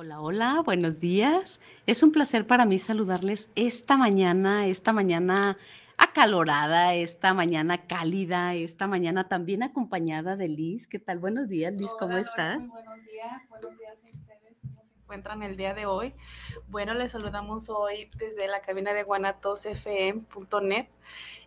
Hola, hola, buenos días. Es un placer para mí saludarles esta mañana, esta mañana acalorada, esta mañana cálida, esta mañana también acompañada de Liz. ¿Qué tal? Buenos días, Liz, ¿cómo estás? buenos días, buenos días a ustedes. ¿Cómo se encuentran el día de hoy? Bueno, les saludamos hoy desde la cabina de guanatosfm.net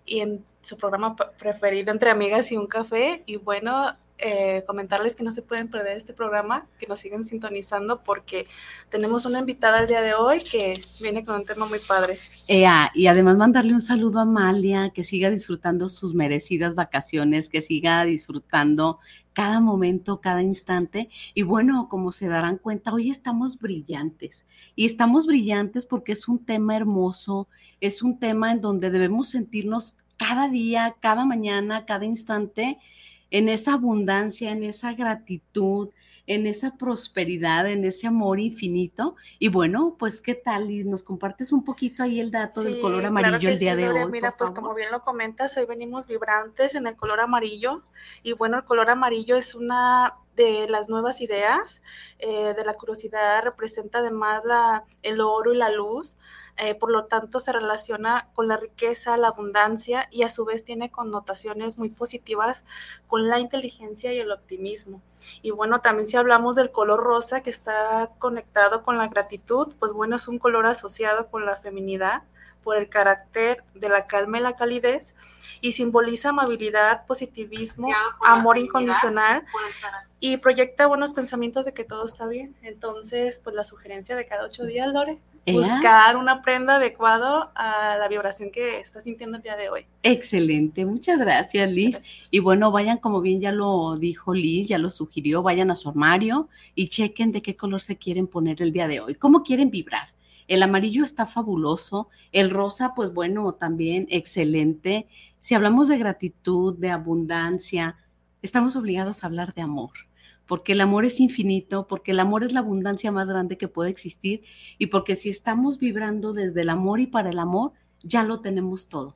y en su programa preferido Entre Amigas y un Café. Y bueno, eh, comentarles que no se pueden perder este programa, que nos siguen sintonizando porque tenemos una invitada el día de hoy que viene con un tema muy padre. y además mandarle un saludo a Amalia, que siga disfrutando sus merecidas vacaciones, que siga disfrutando cada momento, cada instante. Y bueno, como se darán cuenta, hoy estamos brillantes. Y estamos brillantes porque es un tema hermoso, es un tema en donde debemos sentirnos cada día, cada mañana, cada instante en esa abundancia, en esa gratitud, en esa prosperidad, en ese amor infinito. Y bueno, pues qué tal, Liz, nos compartes un poquito ahí el dato del color amarillo el día de hoy. Mira, pues como bien lo comentas, hoy venimos vibrantes en el color amarillo. Y bueno, el color amarillo es una de las nuevas ideas, eh, de la curiosidad, representa además la, el oro y la luz. Eh, por lo tanto se relaciona con la riqueza, la abundancia y a su vez tiene connotaciones muy positivas con la inteligencia y el optimismo. Y bueno, también si hablamos del color rosa que está conectado con la gratitud, pues bueno, es un color asociado con la feminidad por el carácter de la calma y la calidez y simboliza amabilidad, positivismo, amor incondicional y proyecta buenos pensamientos de que todo está bien. Entonces, pues la sugerencia de cada ocho días, Lore, buscar una prenda adecuada a la vibración que estás sintiendo el día de hoy. Excelente, muchas gracias Liz. Y bueno, vayan como bien ya lo dijo Liz, ya lo sugirió, vayan a su armario y chequen de qué color se quieren poner el día de hoy, cómo quieren vibrar. El amarillo está fabuloso, el rosa, pues bueno, también excelente. Si hablamos de gratitud, de abundancia, estamos obligados a hablar de amor porque el amor es infinito, porque el amor es la abundancia más grande que puede existir y porque si estamos vibrando desde el amor y para el amor, ya lo tenemos todo.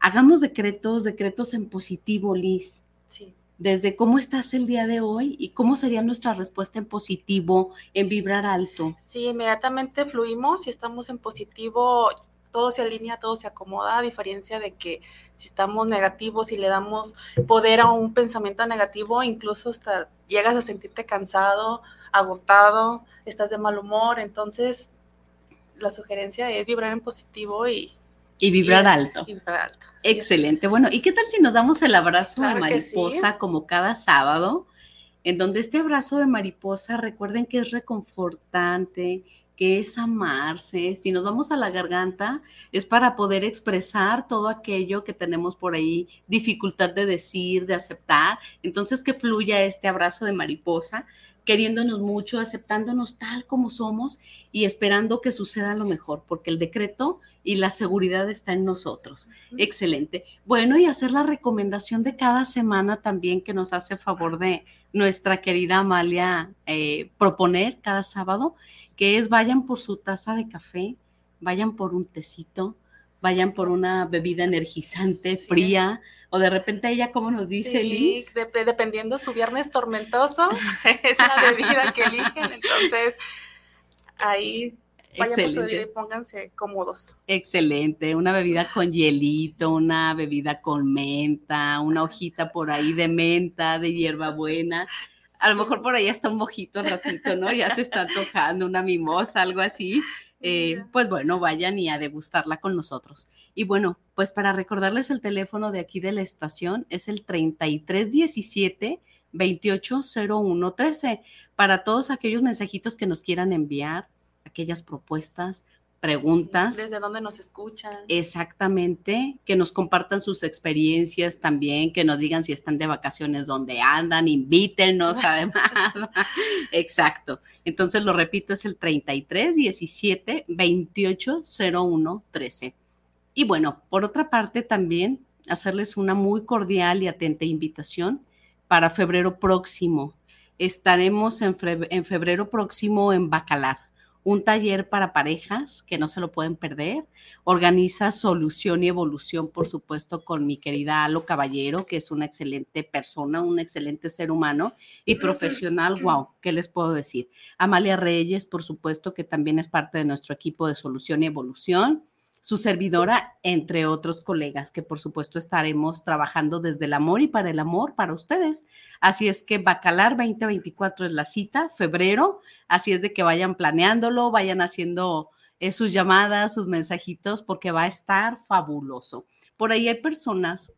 Hagamos decretos, decretos en positivo, Liz. Sí. Desde cómo estás el día de hoy y cómo sería nuestra respuesta en positivo, en vibrar alto. Sí, inmediatamente fluimos y estamos en positivo todo se alinea, todo se acomoda, a diferencia de que si estamos negativos y le damos poder a un pensamiento negativo, incluso hasta llegas a sentirte cansado, agotado, estás de mal humor, entonces la sugerencia es vibrar en positivo y... Y vibrar alto. Excelente. Bueno, ¿y qué tal si nos damos el abrazo de mariposa como cada sábado? En donde este abrazo de mariposa, recuerden que es reconfortante, que es amarse. Si nos vamos a la garganta, es para poder expresar todo aquello que tenemos por ahí, dificultad de decir, de aceptar. Entonces, que fluya este abrazo de mariposa, queriéndonos mucho, aceptándonos tal como somos y esperando que suceda lo mejor, porque el decreto y la seguridad está en nosotros. Excelente. Bueno, y hacer la recomendación de cada semana también que nos hace favor de nuestra querida Amalia eh, proponer cada sábado que es vayan por su taza de café, vayan por un tecito, vayan por una bebida energizante, fría, o de repente ella, como nos dice Liz. dependiendo su viernes tormentoso, es la bebida que eligen, entonces ahí vayan por y pónganse cómodos. Excelente, una bebida con hielito, una bebida con menta, una hojita por ahí de menta, de hierbabuena. A lo mejor por ahí está un mojito al ratito, ¿no? Ya se está tocando una mimosa, algo así. Eh, pues bueno, vayan y a degustarla con nosotros. Y bueno, pues para recordarles el teléfono de aquí de la estación es el 3317 280113 para todos aquellos mensajitos que nos quieran enviar, aquellas propuestas, preguntas. ¿Desde dónde nos escuchan? Exactamente, que nos compartan sus experiencias también, que nos digan si están de vacaciones, dónde andan, invítenos además. Exacto. Entonces lo repito, es el 33 17 28 01 13. Y bueno, por otra parte también hacerles una muy cordial y atenta invitación para febrero próximo. Estaremos en, febrero próximo en Bacalar, un taller para parejas que no se lo pueden perder. Organiza Solución y Evolución, por supuesto, con mi querida Alo Caballero, que es una excelente persona, un excelente ser humano y profesional. Wow, ¿qué les puedo decir? Amalia Reyes, por supuesto, que también es parte de nuestro equipo de Solución y Evolución su servidora, entre otros colegas, que por supuesto estaremos trabajando desde el amor y para el amor para ustedes. Así es que Bacalar 2024 es la cita, febrero, así es de que vayan planeándolo, vayan haciendo eh, sus llamadas, sus mensajitos, porque va a estar fabuloso. Por ahí hay personas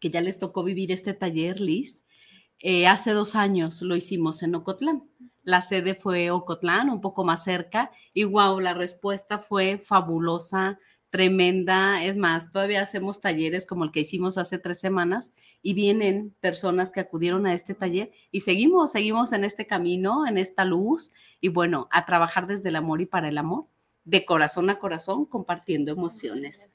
que ya les tocó vivir este taller, Liz. Eh, hace dos años lo hicimos en Ocotlán. La sede fue Ocotlán, un poco más cerca, y wow, la respuesta fue fabulosa, tremenda. Es más, todavía hacemos talleres como el que hicimos hace tres semanas y vienen personas que acudieron a este taller y seguimos, seguimos en este camino, en esta luz y bueno, a trabajar desde el amor y para el amor, de corazón a corazón, compartiendo emociones.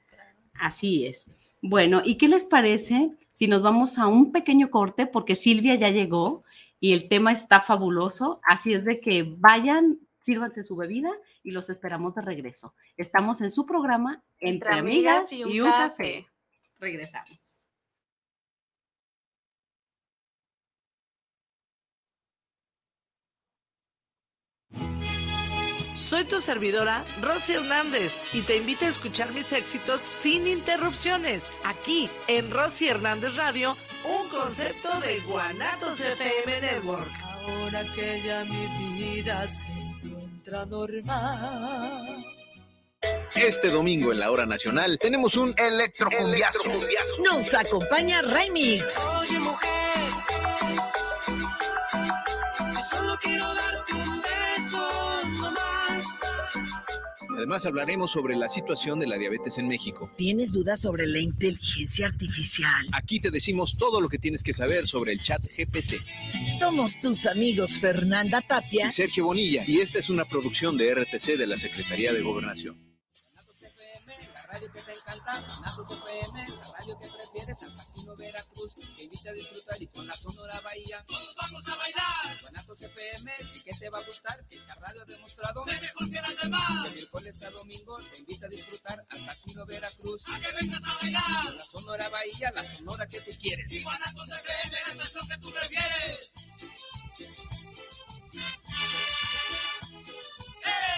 Así es. Bueno, ¿y qué les parece si nos vamos a un pequeño corte? Porque Silvia ya llegó y el tema está fabuloso, así es de que vayan, sírvanse su bebida y los esperamos de regreso. Estamos en su programa Entre, Amigas, y un, café. Regresamos. Soy tu servidora, Rosy Hernández, y te invito a escuchar mis éxitos sin interrupciones, aquí en Rosy Hernández Radio un concepto de Guanatos FM Network. Ahora que ya mi vida se encuentra normal. Este domingo en la hora nacional tenemos un electrocumbiazo. Nos acompaña Remix. Oye mujer, Además hablaremos sobre la situación de la diabetes en México. ¿Tienes dudas sobre la inteligencia artificial? Aquí te decimos todo lo que tienes que saber sobre el chat GPT. Somos tus amigos Fernanda Tapia y Sergio Bonilla y esta es una producción de RTC de la Secretaría de Gobernación radio que te encanta, Guanatos FM, la radio que prefieres a disfrutar y con la Sonora Bahía. Todos vamos a bailar. Guanatos FM, sí que te va a gustar, que esta radio ha demostrado. Se mejor que las demás. De miércoles a domingo te invita a disfrutar al Casino Veracruz. A que vengas a bailar. Con la Sonora Bahía, la Sonora que tú quieres. Y Guanatos FM, la estación que tú prefieres. ¡Eh!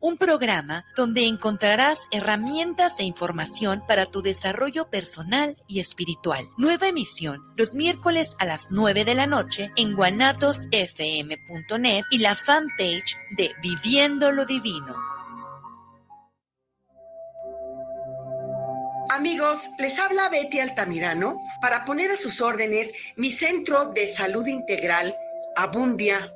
un programa donde encontrarás herramientas e información para tu desarrollo personal y espiritual. Nueva emisión los miércoles a las 9 de la noche en guanatosfm.net y la fanpage de Viviendo lo Divino. Amigos, les habla Betty Altamirano para poner a sus órdenes mi centro de salud integral Abundia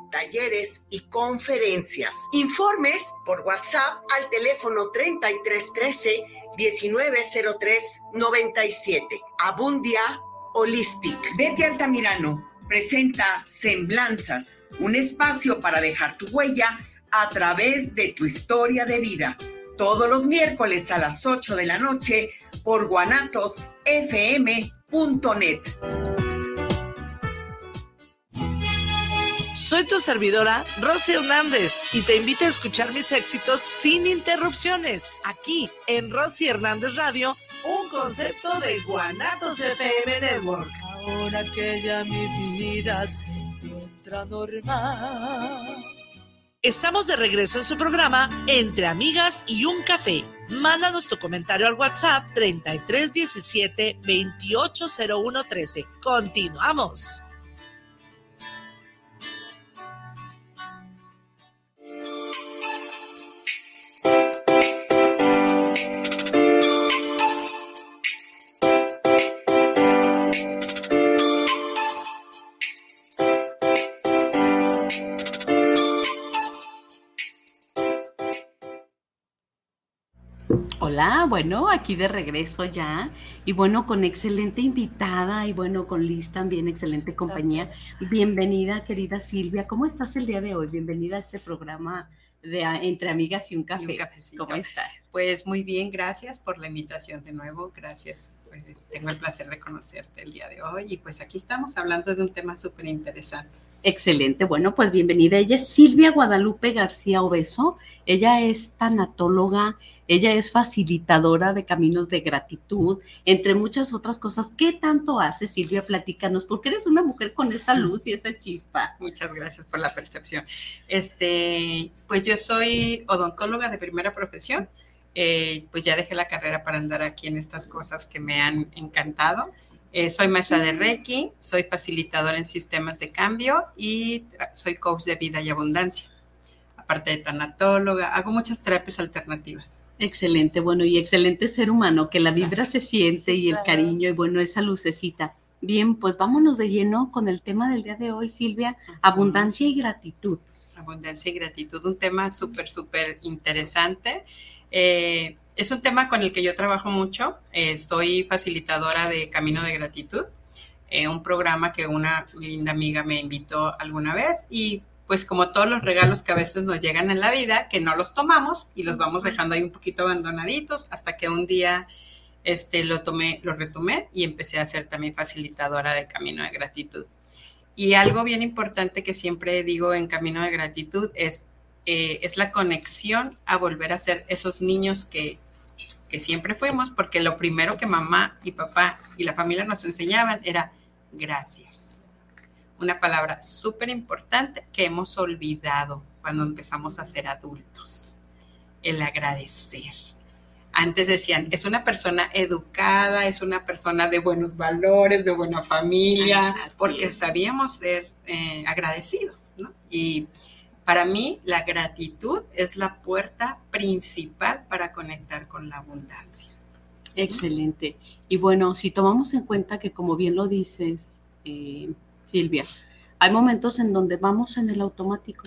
talleres y conferencias. Informes por WhatsApp al teléfono 3313 1903 97. Abundia Holistic. Betty Altamirano presenta Semblanzas, un espacio para dejar tu huella a través de tu historia de vida. Todos los miércoles a las 8 de la noche por guanatosfm.net. Soy tu servidora, Rosy Hernández, y te invito a escuchar mis éxitos sin interrupciones, aquí en Rosy Hernández Radio, un concepto de Guanatos FM Network. Ahora que ya mi vida se encuentra normal. Estamos de regreso en su programa Entre Amigas y un Café. Mándanos tu comentario al WhatsApp 3317 280113. Continuamos. Bueno, aquí de regreso ya. Y bueno, con excelente invitada y bueno, con Liz también, excelente compañía. Bienvenida, querida Silvia. ¿Cómo estás el día de hoy? Bienvenida a este programa de Entre Amigas y un Café. ¿Cómo estás? Pues muy bien, gracias por la invitación de nuevo. Gracias. Pues, tengo el placer de conocerte el día de hoy. Y pues aquí estamos hablando de un tema súper interesante. Excelente. Bueno, pues bienvenida. Ella es Silvia Guadalupe García Obeso. Ella es tanatóloga, ella es facilitadora de caminos de gratitud, entre muchas otras cosas. ¿Qué tanto hace, Silvia? Platícanos, porque eres una mujer con esa luz y esa chispa. Muchas gracias por la percepción. Este, pues yo soy odontóloga de primera profesión. Eh, pues ya dejé la carrera para andar aquí en estas cosas que me han encantado. Eh, soy maestra de Reiki, soy facilitadora en sistemas de cambio y soy coach de vida y abundancia. Aparte de tanatóloga, hago muchas terapias alternativas. Excelente, bueno, y excelente ser humano, que la vibra se siente y el cariño y bueno, esa lucecita. Bien, pues vámonos de lleno con el tema del día de hoy, Silvia, abundancia y gratitud. Abundancia y gratitud, un tema súper, súper interesante. Eh, es un tema con el que yo trabajo mucho. Eh, soy facilitadora de Camino de Gratitud, eh, un programa que una linda amiga me invitó alguna vez y pues como todos los regalos que a veces nos llegan en la vida, que no los tomamos y los vamos dejando ahí un poquito abandonaditos hasta que un día este, lo tomé, lo retomé y empecé a ser también facilitadora de Camino de Gratitud. Y algo bien importante que siempre digo en Camino de Gratitud es eh, es la conexión a volver a ser esos niños que, que siempre fuimos, porque lo primero que mamá y papá y la familia nos enseñaban era gracias. Una palabra súper importante que hemos olvidado cuando empezamos a ser adultos, el agradecer. Antes decían, es una persona educada, es una persona de buenos valores, de buena familia, porque sabíamos ser eh, agradecidos, ¿no? Y para mí, la gratitud es la puerta principal para conectar con la abundancia. Excelente. Y bueno, si tomamos en cuenta que, como bien lo dices, eh, Silvia, hay momentos en donde vamos en el automático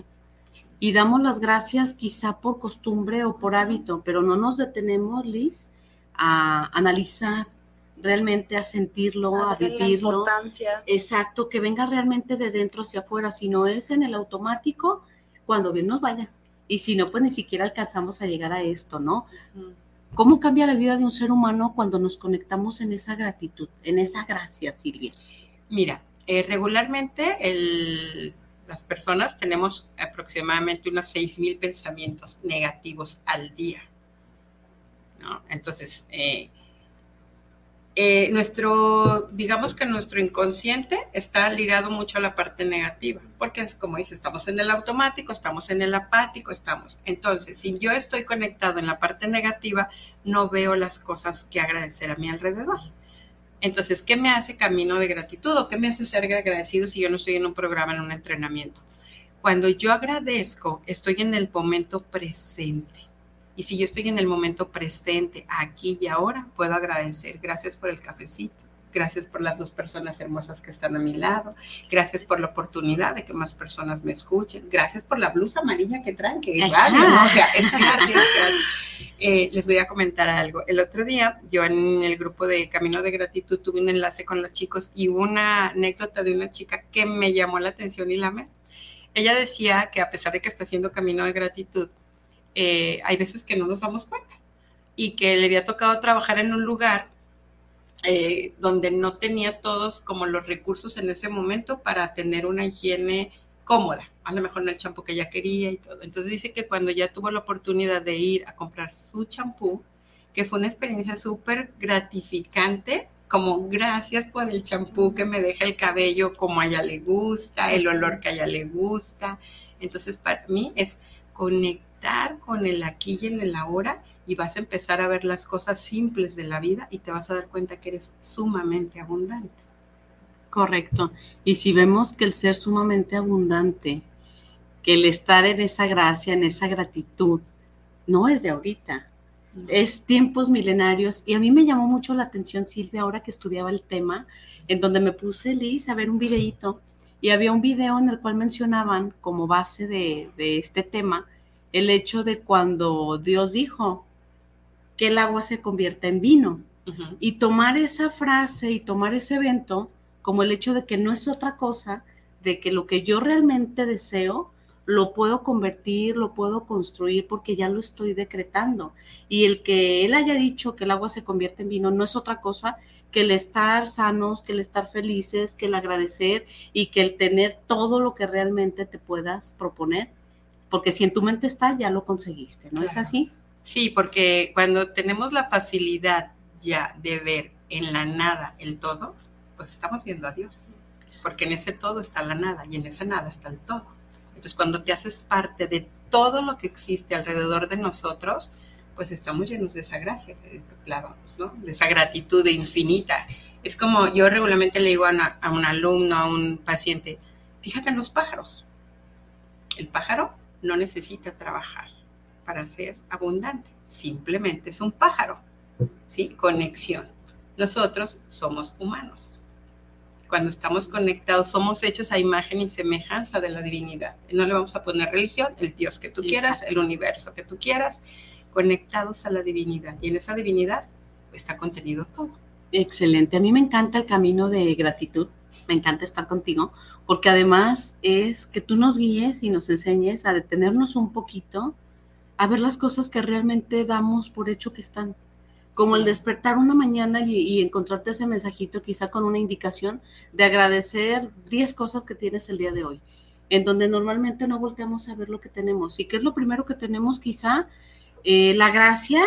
y damos las gracias quizá por costumbre o por hábito, pero no nos detenemos, Liz, a analizar realmente, a sentirlo, a, a vivirlo. Exacto, que venga realmente de dentro hacia afuera, si no es en el automático, cuando bien nos vaya. Y si no, pues ni siquiera alcanzamos a llegar a esto, ¿no? ¿Cómo cambia la vida de un ser humano cuando nos conectamos en esa gratitud, en esa gracia, Silvia? Mira, eh, regularmente las personas tenemos aproximadamente unos 6.000 pensamientos negativos al día. ¿no? Entonces, eh, eh, nuestro, digamos que nuestro inconsciente está ligado mucho a la parte negativa, porque es como dice, estamos en el automático, estamos en el apático, estamos. Entonces, si yo estoy conectado en la parte negativa, no veo las cosas que agradecer a mi alrededor. Entonces, ¿qué me hace camino de gratitud o qué me hace ser agradecido si yo no estoy en un programa, en un entrenamiento? Cuando yo agradezco, estoy en el momento presente. Y si yo estoy en el momento presente, aquí y ahora, puedo agradecer. Gracias por el cafecito Gracias por las dos personas hermosas que están a mi lado. Gracias por la oportunidad de que más personas me escuchen. Gracias por la blusa amarilla que traen, que ¿no? O sea, es gracias, eh, les voy a comentar algo. El otro día, yo en el grupo de Camino de Gratitud tuve un enlace con los chicos y una anécdota de una chica que me llamó la atención y la me. Ella decía que a pesar de que está haciendo Camino de Gratitud, eh, hay veces que no nos damos cuenta y que le había tocado trabajar en un lugar eh, donde no tenía todos como los recursos en ese momento para tener una higiene cómoda, a lo mejor no el champú que ella quería y todo. Entonces dice que cuando ya tuvo la oportunidad de ir a comprar su champú, que fue una experiencia súper gratificante, como gracias por el champú que me deja el cabello como a ella le gusta, el olor que a ella le gusta. Entonces para mí es conectar con el aquí y en el ahora y vas a empezar a ver las cosas simples de la vida y te vas a dar cuenta que eres sumamente abundante. Correcto. Y si vemos que el ser sumamente abundante, que el estar en esa gracia, en esa gratitud, no es de ahorita, es tiempos milenarios. Y a mí me llamó mucho la atención, Silvia, ahora que estudiaba el tema, en donde me puse, Liz, a ver un videíto. Y había un video en el cual mencionaban como base de, de este tema el hecho de cuando Dios dijo, que el agua se convierta en vino. Y tomar esa frase y tomar ese evento como el hecho de que no es otra cosa, de que lo que yo realmente deseo, lo puedo convertir, lo puedo construir porque ya lo estoy decretando. Y el que él haya dicho que el agua se convierte en vino no es otra cosa que el estar sanos, que el estar felices, que el agradecer y que el tener todo lo que realmente te puedas proponer. Porque si en tu mente está, ya lo conseguiste, ¿no es así? Sí, porque cuando tenemos la facilidad ya de ver en la nada el todo, pues estamos viendo a Dios, porque en ese todo está la nada y en esa nada está el todo. Entonces, cuando te haces parte de todo lo que existe alrededor de nosotros, pues estamos llenos de esa gracia que hablábamos, ¿no? De esa gratitud infinita. Es como yo regularmente le digo a, a un alumno, a un paciente, fíjate en los pájaros. El pájaro no necesita trabajar para ser abundante. Simplemente es un pájaro. ¿Sí? Conexión. Nosotros somos humanos. Cuando estamos conectados, somos hechos a imagen y semejanza de la divinidad. No le vamos a poner religión, el Dios que tú quieras, el universo que tú quieras, conectados a la divinidad. Y en esa divinidad está contenido todo. Excelente. A mí me encanta el camino de gratitud. Me encanta estar contigo, porque además es que tú nos guíes y nos enseñes a detenernos un poquito a ver las cosas que realmente damos por hecho que están. Como el despertar una mañana y, encontrarte ese mensajito quizá con una indicación de agradecer 10 cosas que tienes el día de hoy, en donde normalmente no volteamos a ver lo que tenemos. ¿Y qué es lo primero que tenemos quizá? Eh, la gracia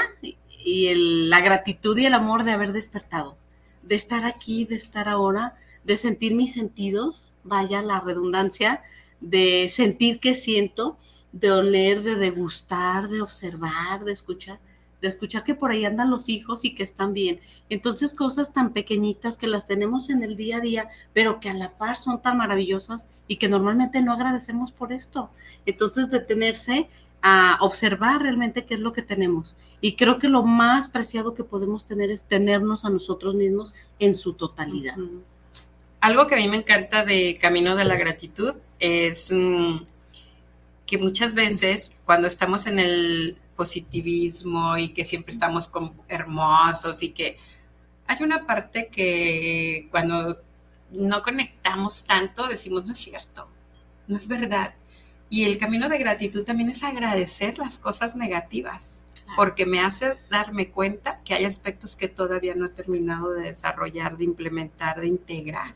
y la gratitud y el amor de haber despertado, de estar aquí, de estar ahora, de sentir mis sentidos, vaya la redundancia, de sentir que siento de oler, de degustar, de observar, de escuchar, de escuchar que por ahí andan los hijos y que están bien. Entonces cosas tan pequeñitas que las tenemos en el día a día, pero que a la par son tan maravillosas y que normalmente no agradecemos por esto. Entonces detenerse a observar realmente qué es lo que tenemos. Y creo que lo más preciado que podemos tener es tenernos a nosotros mismos en su totalidad. Algo que a mí me encanta de Camino de la Gratitud es... Mm, que muchas veces cuando estamos en el positivismo y que siempre estamos como hermosos y que hay una parte que cuando no conectamos tanto decimos no es cierto, no es verdad. Y el camino de gratitud también es agradecer las cosas negativas, porque me hace darme cuenta que hay aspectos que todavía no he terminado de desarrollar, de implementar, de integrar.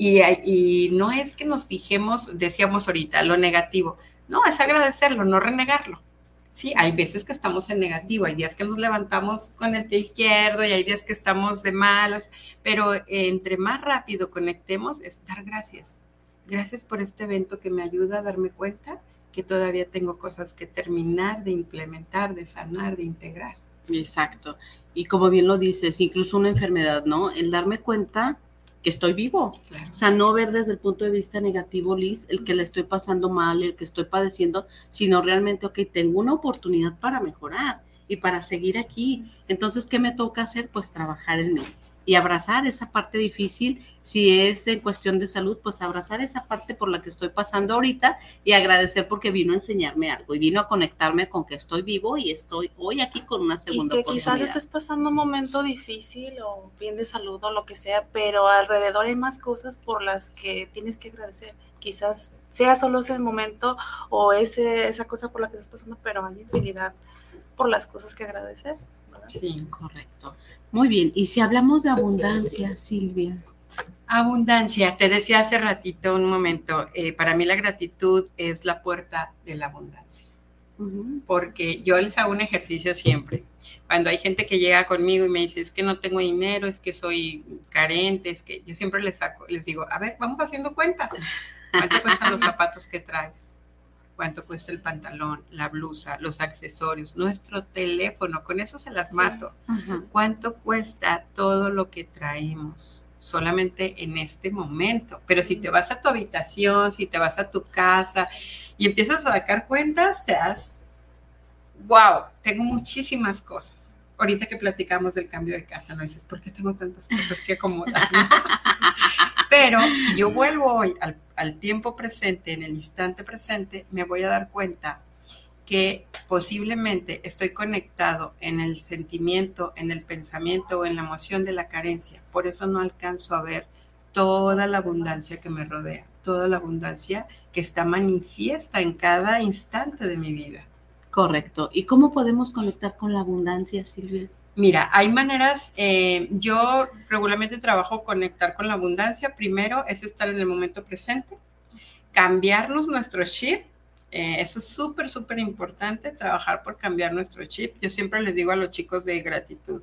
Y, no es que nos fijemos, decíamos ahorita, lo negativo. No, es agradecerlo, no renegarlo. Sí, hay veces que estamos en negativo, hay días que nos levantamos con el pie izquierdo y hay días que estamos de malas, pero entre más rápido conectemos es dar gracias. Gracias por este evento que me ayuda a darme cuenta que todavía tengo cosas que terminar de implementar, de sanar, de integrar. Exacto. Y como bien lo dices, incluso una enfermedad, ¿no? El darme cuenta que estoy vivo. O sea, no ver desde el punto de vista negativo, Liz, el que le estoy pasando mal, el que estoy padeciendo, sino realmente, ok, tengo una oportunidad para mejorar y para seguir aquí. Entonces, ¿qué me toca hacer? Pues trabajar en mí y abrazar esa parte difícil. Si es en cuestión de salud, pues abrazar esa parte por la que estoy pasando ahorita y agradecer porque vino a enseñarme algo y vino a conectarme con que estoy vivo y estoy hoy aquí con una segunda y que quizás estés pasando un momento difícil o bien de salud o lo que sea, pero alrededor hay más cosas por las que tienes que agradecer. Quizás sea solo ese momento o ese, esa cosa por la que estás pasando, pero hay infinidad por las cosas que agradecer. Sí, correcto. Muy bien. Y si hablamos de abundancia, Silvia. Abundancia, te decía hace ratito, un momento, eh, para mí la gratitud es la puerta de la abundancia. Porque yo les hago un ejercicio siempre. Cuando hay gente que llega conmigo y me dice, es que no tengo dinero, es que soy carente, es que yo siempre les saco, les digo, a ver, vamos haciendo cuentas. ¿Cuánto cuestan los zapatos que traes? Cuánto cuesta el pantalón, la blusa, los accesorios, nuestro teléfono, con eso se las mato. ¿Cuánto cuesta todo lo que traemos? solamente en este momento. Pero si te vas a tu habitación, si te vas a tu casa y empiezas a sacar cuentas, te das, wow, tengo muchísimas cosas. Ahorita que platicamos del cambio de casa, no dices, ¿por qué tengo tantas cosas que acomodar? Pero si yo vuelvo hoy al, tiempo presente, en el instante presente, me voy a dar cuenta que posiblemente estoy conectado en el sentimiento, en el pensamiento o en la emoción de la carencia. Por eso no alcanzo a ver toda la abundancia que me rodea, toda la abundancia que está manifiesta en cada instante de mi vida. Correcto. ¿Y cómo podemos conectar con la abundancia, Silvia? Mira, hay maneras, eh, yo regularmente trabajo conectar con la abundancia. Primero es estar en el momento presente, cambiarnos nuestro chip. Eh, eso es súper, súper importante, trabajar por cambiar nuestro chip. Yo siempre les digo a los chicos de gratitud,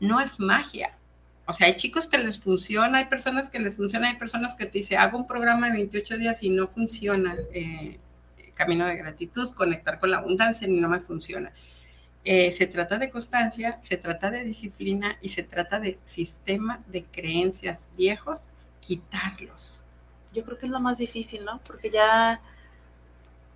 no es magia. O sea, hay chicos que les funciona, hay personas que les funciona, hay personas que te dicen, hago un programa de 28 días y no funciona. Eh, camino de gratitud, conectar con la abundancia y no me funciona. Eh, se trata de constancia, se trata de disciplina y se trata de sistema de creencias viejos, quitarlos. Yo creo que es lo más difícil, ¿no? Porque ya...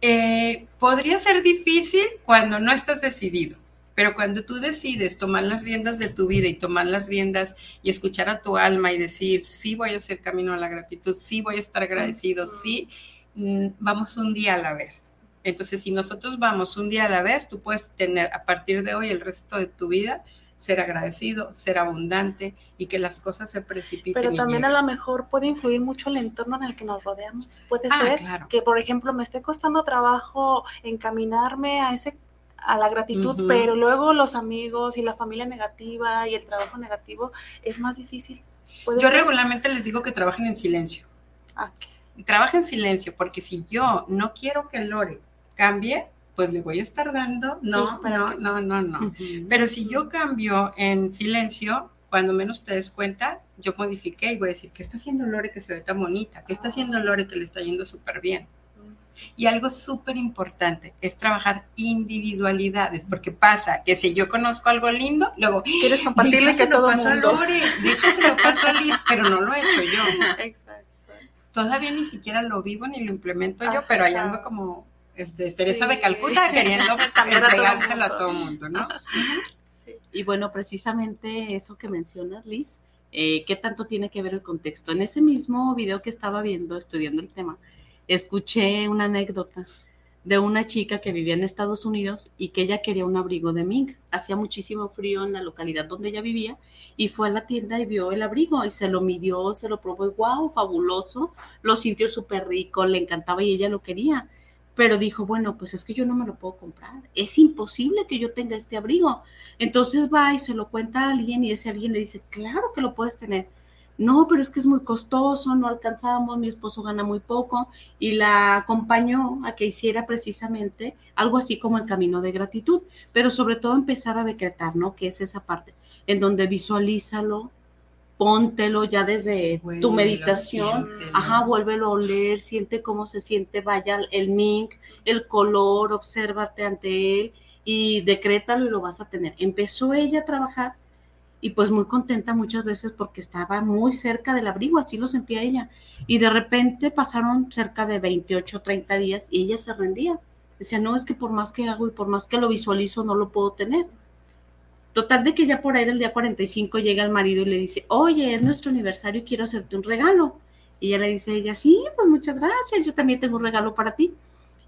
Eh, podría ser difícil cuando no estás decidido, pero cuando tú decides tomar las riendas de tu vida y tomar las riendas y escuchar a tu alma y decir, sí voy a hacer camino a la gratitud, sí voy a estar agradecido, sí, mm, vamos un día a la vez entonces, si nosotros vamos un día a la vez, tú puedes tener a partir de hoy el resto de tu vida ser agradecido, ser abundante y que las cosas se precipiten. Pero también a lo mejor puede influir mucho el entorno en el que nos rodeamos. Puede ah, ser que, por ejemplo, me esté costando trabajo encaminarme a ese a la gratitud, pero luego los amigos y la familia negativa y el trabajo negativo es más difícil. Yo regularmente les digo que trabajen en silencio. Ah, Trabajen en silencio, porque si yo no quiero que Lore cambie, pues le voy a estar dando, no, no, no, no, no. Pero si yo cambio en silencio, cuando menos te des cuenta, yo modifiqué y voy a decir, ¿qué está haciendo Lore que se ve tan bonita? ¿Qué está haciendo Lore que le está yendo súper bien? Y algo súper importante es trabajar individualidades, porque pasa que si yo conozco algo lindo, luego quieres compartirle que todo pasa a Lore, déjaselo paso a Liz, pero no lo he hecho yo. Exacto. Todavía ni siquiera lo vivo ni lo implemento yo, pero ahí ando como este, Teresa de Calcuta queriendo entregárselo a todo el mundo, ¿no? Y bueno, precisamente eso que mencionas, Liz, eh, ¿qué tanto tiene que ver el contexto? En ese mismo video que estaba viendo, estudiando el tema, escuché una anécdota de una chica que vivía en Estados Unidos y que ella quería un abrigo de mink. Hacía muchísimo frío en la localidad donde ella vivía y fue a la tienda y vio el abrigo y se lo midió, se lo probó y wow, fabuloso, lo sintió súper rico, le encantaba y ella lo quería pero dijo, bueno, pues es que yo no me lo puedo comprar, es imposible que yo tenga este abrigo. Entonces va y se lo cuenta a alguien y ese alguien le dice, claro que lo puedes tener. No, pero es que es muy costoso, no alcanzamos, mi esposo gana muy poco y la acompañó a que hiciera precisamente algo así como el camino de gratitud, pero sobre todo empezar a decretar, ¿no? Que es esa parte en donde visualízalo, póntelo ya desde tu meditación, ajá, vuélvelo a oler, siente cómo se siente, vaya el mink, el color, obsérvate ante él y decrétalo y lo vas a tener. Empezó ella a trabajar y pues muy contenta muchas veces porque estaba muy cerca del abrigo, así lo sentía ella. Y de repente pasaron cerca de 28, 30 días y ella se rendía. Decía, no, es que por más que hago y por más que lo visualizo, no lo puedo tener. Total de que ya por ahí del día 45 llega el marido y le dice, oye, es nuestro aniversario y quiero hacerte un regalo. Y ella le dice a ella, sí, pues muchas gracias, yo también tengo un regalo para ti.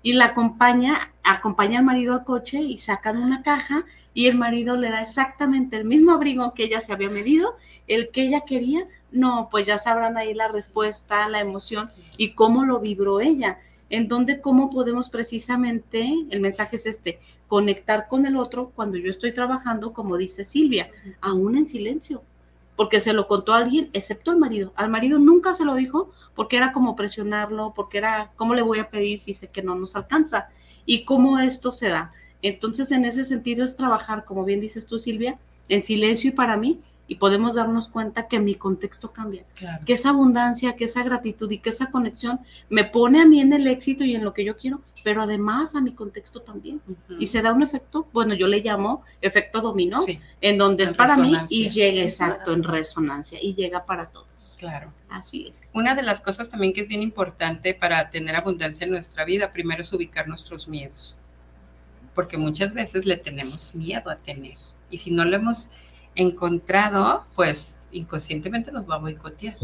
Y la acompaña, acompaña al marido al coche y sacan una caja y el marido le da exactamente el mismo abrigo que ella se había medido, el que ella quería. No, pues ya sabrán ahí la respuesta, la emoción y cómo lo vibró ella en donde cómo podemos precisamente, el mensaje es este, conectar con el otro cuando yo estoy trabajando, como dice Silvia, aún en silencio, porque se lo contó a alguien, excepto al marido. Al marido nunca se lo dijo porque era como presionarlo, porque era, ¿cómo le voy a pedir si sé que no nos alcanza? Y cómo esto se da. Entonces, en ese sentido es trabajar, como bien dices tú, Silvia, en silencio y para mí, y podemos darnos cuenta que mi contexto cambia, que esa abundancia, que esa gratitud y que esa conexión me pone a mí en el éxito y en lo que yo quiero, pero además a mi contexto también. Y se da un efecto, bueno, yo le llamo efecto dominó, en donde es para mí y llega exacto en resonancia y llega para todos. Claro. Así es. Una de las cosas también que es bien importante para tener abundancia en nuestra vida, primero es ubicar nuestros miedos, porque muchas veces le tenemos miedo a tener. Y si no lo hemos encontrado, pues inconscientemente nos va a boicotear.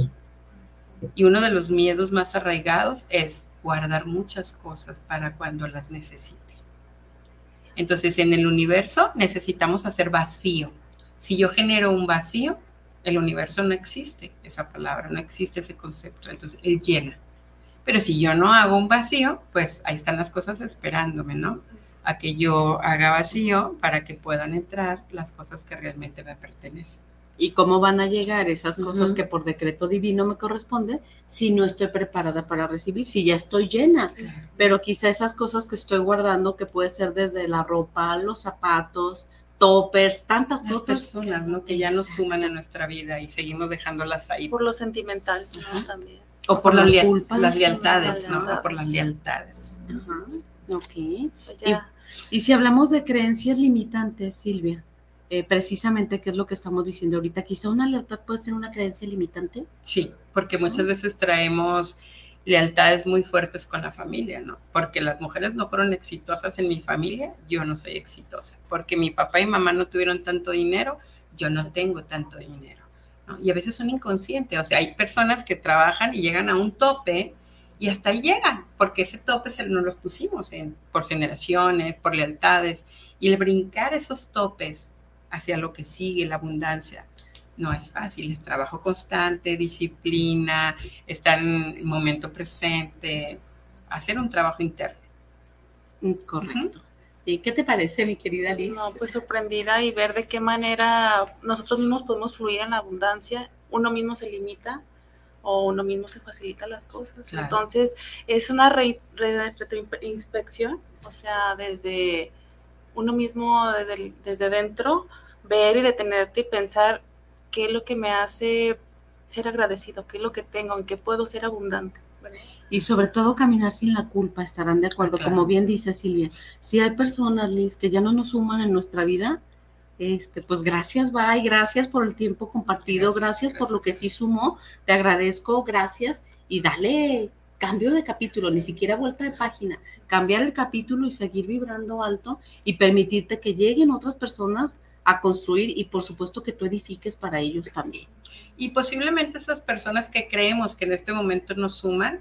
Y uno de los miedos más arraigados es guardar muchas cosas para cuando las necesite. Entonces, en el universo necesitamos hacer vacío. Si yo genero un vacío, el universo no existe, esa palabra, no existe ese concepto. Entonces, él llena. Pero si yo no hago un vacío, pues ahí están las cosas esperándome, ¿no? A que yo haga vacío para que puedan entrar las cosas que realmente me pertenecen. ¿Y cómo van a llegar esas cosas que por decreto divino me corresponden si no estoy preparada para recibir, si ya estoy llena? Pero quizá esas cosas que estoy guardando, que puede ser desde la ropa, los zapatos, toppers, tantas Las cosas. personas, ¿no? Que ya nos suman a nuestra vida y seguimos dejándolas ahí. Por lo sentimental, También. O por, las, culpas, las lealtades, ¿no? O por las lealtades. Ajá. Ok. Pues y, si hablamos de creencias limitantes, Silvia, eh, precisamente, ¿qué es lo que estamos diciendo ahorita? Quizá una lealtad puede ser una creencia limitante. Sí, porque muchas veces traemos lealtades muy fuertes con la familia, ¿no? Porque las mujeres no fueron exitosas en mi familia, yo no soy exitosa. Porque mi papá y mamá no tuvieron tanto dinero, yo no tengo tanto dinero. Y a veces son inconscientes, o sea, hay personas que trabajan y llegan a un tope y hasta ahí llegan, porque ese tope se nos los pusimos en, por generaciones, por lealtades, y el brincar esos topes hacia lo que sigue, la abundancia, no es fácil, es trabajo constante, disciplina, estar en el momento presente, hacer un trabajo interno. Mm, correcto. ¿Y qué te parece, mi querida Liz? No, pues sorprendida y ver de qué manera nosotros mismos podemos fluir en la abundancia. Uno mismo se limita o uno mismo se facilita las cosas. Entonces, es una reinspección, o sea, desde uno mismo, desde, desde dentro, ver y detenerte y pensar qué es lo que me hace ser agradecido, qué es lo que tengo, en qué puedo ser abundante. Y sobre todo caminar sin la culpa, estarán de acuerdo. Como bien dice Silvia, si hay personas, Liz, que ya no nos suman en nuestra vida, este, pues gracias, bye, gracias por el tiempo compartido, gracias, por lo que sí sumó, te agradezco, gracias y dale cambio de capítulo, ni siquiera vuelta de página, cambiar el capítulo y seguir vibrando alto y permitirte que lleguen otras personas a construir y por supuesto que tú edifiques para ellos también. Y posiblemente esas personas que creemos que en este momento nos suman,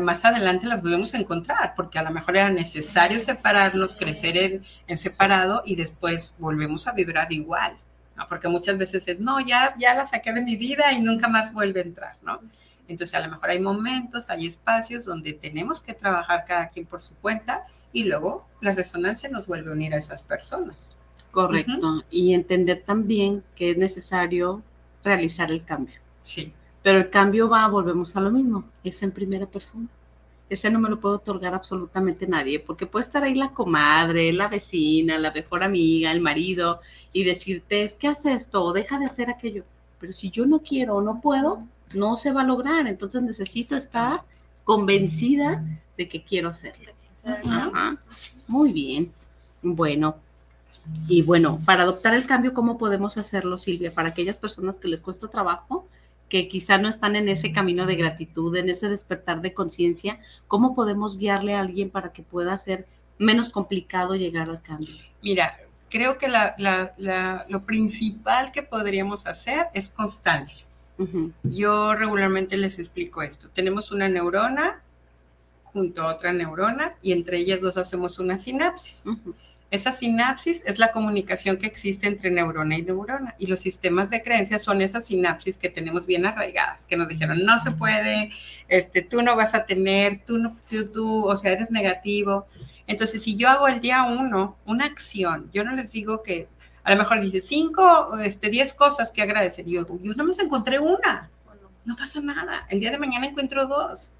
más adelante las volvemos a encontrar, porque a lo mejor era necesario separarnos, crecer en, separado y después volvemos a vibrar igual, ¿no? Porque muchas veces es, no, ya, ya la saqué de mi vida y nunca más vuelve a entrar, ¿no? Entonces a lo mejor hay momentos, hay espacios donde tenemos que trabajar cada quien por su cuenta y luego la resonancia nos vuelve a unir a esas personas. Correcto. Y entender también que es necesario realizar el cambio. Sí. Pero el cambio va, volvemos a lo mismo, es en primera persona. Ese no me lo puede otorgar absolutamente nadie, porque puede estar ahí la comadre, la vecina, la mejor amiga, el marido, y decirte, es que hace esto o deja de hacer aquello. Pero si yo no quiero o no puedo, no se va a lograr. Entonces necesito estar convencida de que quiero hacerlo. Muy bien. Bueno, Y bueno, para adoptar el cambio, ¿cómo podemos hacerlo, Silvia? Para aquellas personas que les cuesta trabajo, que quizá no están en ese camino de gratitud, en ese despertar de conciencia, ¿cómo podemos guiarle a alguien para que pueda ser menos complicado llegar al cambio? Mira, creo que lo principal que podríamos hacer es constancia. Yo regularmente les explico esto. Tenemos una neurona junto a otra neurona y entre ellas dos hacemos una sinapsis. Esa sinapsis es la comunicación que existe entre neurona y neurona. Y los sistemas de creencias son esas sinapsis que tenemos bien arraigadas, que nos dijeron, no se puede, este, tú no vas a tener, tú, no, tú, tú, o sea, eres negativo. Entonces, si yo hago el día uno una acción, yo no les digo que a lo mejor dice cinco, este, diez cosas que agradecer. Yo, yo no me encontré una. No pasa nada. El día de mañana encuentro dos.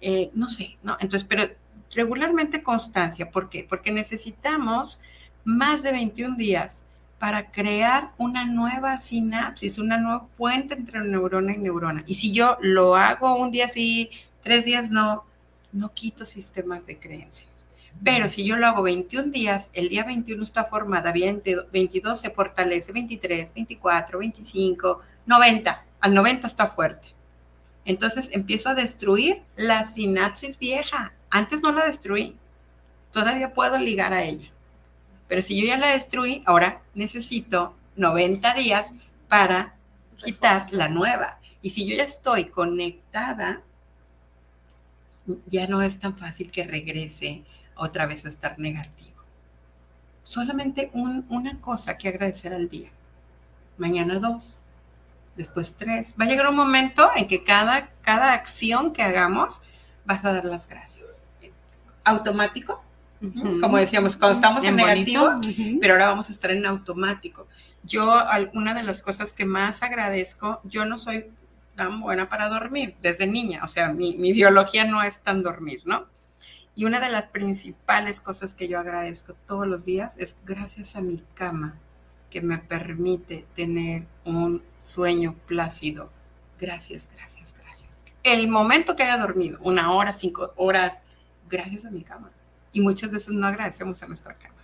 Eh, no sé, ¿no? Entonces, pero regularmente constancia. ¿Por qué? Porque necesitamos más de 21 días para crear una nueva sinapsis, una nueva puente entre neurona y neurona. Y si yo lo hago un día sí, tres días no, no quito sistemas de creencias. Pero si yo lo hago 21 días, el día 21 está formada, 22 se fortalece, 23, 24, 25, 90. Al 90 está fuerte. Entonces empiezo a destruir la sinapsis vieja. Antes no la destruí. Todavía puedo ligar a ella. Pero si yo ya la destruí, ahora necesito 90 días para quitar la nueva. Y si yo ya estoy conectada, ya no es tan fácil que regrese otra vez a estar negativo. Solamente una cosa que agradecer al día. Mañana dos, después tres. Va a llegar un momento en que cada, cada acción que hagamos vas a dar las gracias. Automático, como decíamos, cuando estamos en negativo, pero ahora vamos a estar en automático. Yo, una de las cosas que más agradezco, yo no soy tan buena para dormir desde niña, o sea, mi, mi biología no es tan dormir, ¿no? Y una de las principales cosas que yo agradezco todos los días es gracias a mi cama que me permite tener un sueño plácido. Gracias, gracias, gracias. El momento que haya dormido, una hora, cinco horas, gracias a mi cama. Y muchas veces no agradecemos a nuestra cama.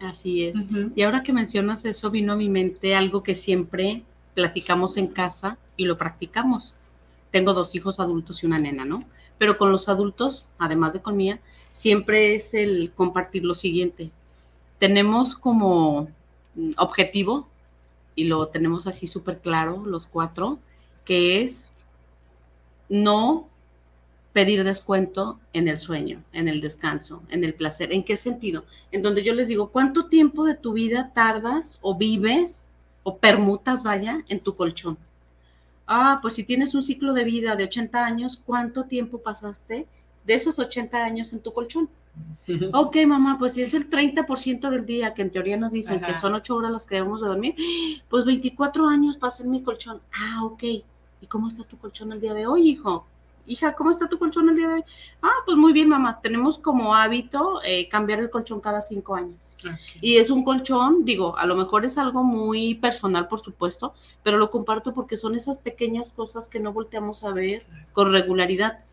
Así es. Y ahora que mencionas eso, vino a mi mente algo que siempre platicamos en casa y lo practicamos. Tengo dos hijos adultos y una nena, ¿no? pero con los adultos, además de con mía, siempre es el compartir lo siguiente. Tenemos como objetivo, y lo tenemos así súper claro los cuatro, que es no pedir descuento en el sueño, en el descanso, en el placer. ¿En qué sentido? En donde yo les digo, ¿cuánto tiempo de tu vida tardas o vives o permutas, vaya, en tu colchón? ah, pues si tienes un ciclo de vida de 80 años, ¿cuánto tiempo pasaste de esos 80 años en tu colchón? Ok, mamá, pues si es el 30% del día, que en teoría nos dicen que son 8 horas las que debemos de dormir, pues 24 años pasé en mi colchón. Ah, ok. ¿Y cómo está tu colchón el día de hoy, hijo? Hija, ¿cómo está tu colchón el día de hoy? Ah, pues muy bien, mamá. Tenemos como hábito eh, cambiar el colchón cada cinco años. Y es un colchón, digo, a lo mejor es algo muy personal, por supuesto, pero lo comparto porque son esas pequeñas cosas que no volteamos a ver con regularidad.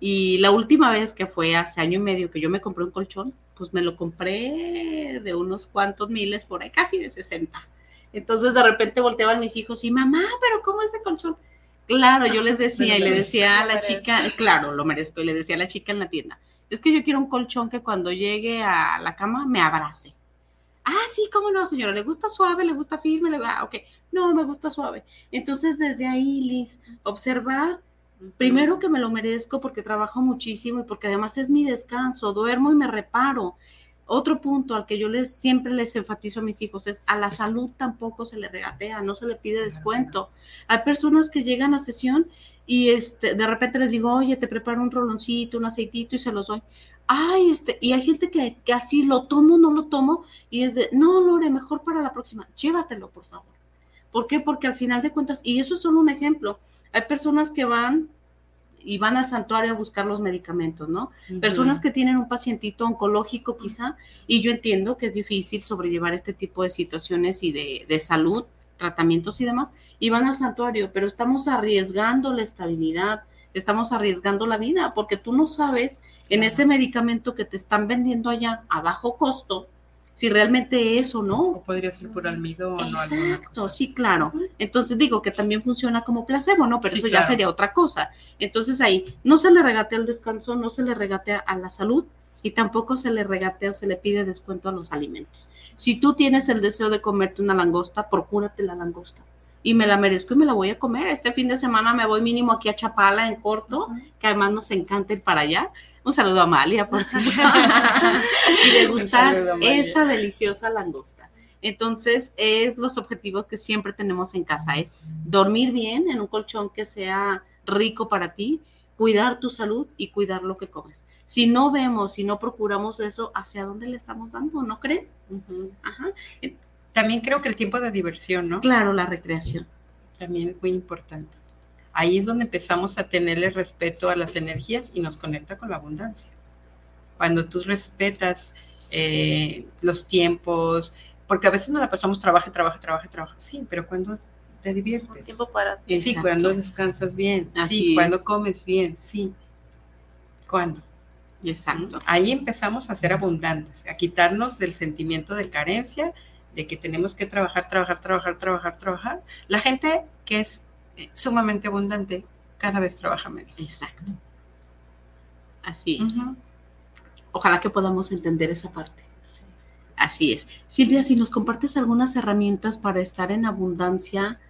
Y la última vez que fue hace año y medio que yo me compré un colchón, pues me lo compré de unos cuantos miles por ahí, casi de 60. Entonces de repente volteaban mis hijos y mamá, pero ¿cómo es ese colchón? Claro, yo les decía y le decía a la chica, claro, lo merezco, y le decía a la chica en la tienda, es que yo quiero un colchón que cuando llegue a la cama me abrace. Ah, sí, cómo no, señora, ¿le gusta suave, le gusta firme? Le va, ah, ok, no, me gusta suave. Entonces, desde ahí, Liz, observar, primero que me lo merezco porque trabajo muchísimo y porque además es mi descanso, duermo y me reparo. Otro punto al que yo les siempre les enfatizo a mis hijos es a la salud tampoco se le regatea, no se le pide descuento. Hay personas que llegan a sesión y este, de repente les digo, oye, te preparo un roloncito, un aceitito y se los doy. Ay, este, y hay gente que, que así lo tomo, no lo tomo, y es de, no, Lore, mejor para la próxima, llévatelo, por favor. ¿Por qué? Porque al final de cuentas, y eso es solo un ejemplo, hay personas que van y van al santuario a buscar los medicamentos, ¿no? Personas que tienen un pacientito oncológico quizá, y yo entiendo que es difícil sobrellevar este tipo de situaciones y de, de salud, tratamientos y demás, y van al santuario, pero estamos arriesgando la estabilidad, estamos arriesgando la vida, porque tú no sabes en ese medicamento que te están vendiendo allá a bajo costo, si realmente es o no. O podría ser por almidón o Exacto, sí, claro. Entonces digo que también funciona como placebo, ¿no? Pero eso ya sería otra cosa. Entonces ahí no se le regatea el descanso, no se le regatea a la salud y tampoco se le regatea o se le pide descuento a los alimentos. Si tú tienes el deseo de comerte una langosta, procúrate la langosta. Y me la merezco y me la voy a comer. Este fin de semana me voy mínimo aquí a Chapala en corto, que además nos encanta ir para allá. Un saludo a Amalia, por cierto. y degustar esa deliciosa langosta. Entonces, es los objetivos que siempre tenemos en casa, es dormir bien en un colchón que sea rico para ti, cuidar tu salud y cuidar lo que comes. Si no vemos, si no procuramos eso, ¿hacia dónde le estamos dando? ¿No creen? Ajá. También creo que el tiempo de diversión, ¿no? Claro, la recreación. También es muy importante. Ahí es donde empezamos a tenerle respeto a las energías y nos conecta con la abundancia. Cuando tú respetas eh, los tiempos, porque a veces nos la pasamos trabajo, trabajo, trabajo, trabajo. Sí, pero cuando te diviertes. tiempo para ti. Sí, cuando descansas bien. sí, cuando comes bien. Sí. ¿Cuándo? Exacto. Ahí empezamos a ser abundantes, a quitarnos del sentimiento de carencia, de que tenemos que trabajar, trabajar, trabajar, trabajar, trabajar. La gente que es sumamente abundante cada vez trabaja menos. Exacto. Así es. Ojalá que podamos entender esa parte. Así es. Silvia, si nos compartes algunas herramientas para estar en abundancia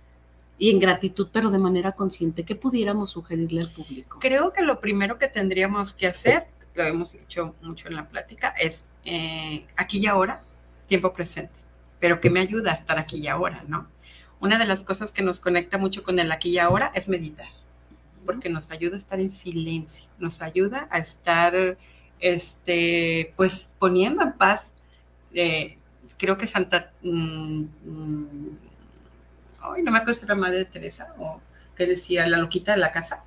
y en gratitud, pero de manera consciente, ¿qué pudiéramos sugerirle al público? Creo que lo primero que tendríamos que hacer, lo hemos dicho mucho en la plática, es eh, aquí y ahora, tiempo presente pero que me ayuda a estar aquí y ahora, ¿no? Una de las cosas que nos conecta mucho con el aquí y ahora es meditar, porque nos ayuda a estar en silencio, nos ayuda a estar, este, pues poniendo en paz. Eh, creo que Santa, mm, mm, ay, no me acuerdo si era Madre Teresa o que decía la loquita de la casa.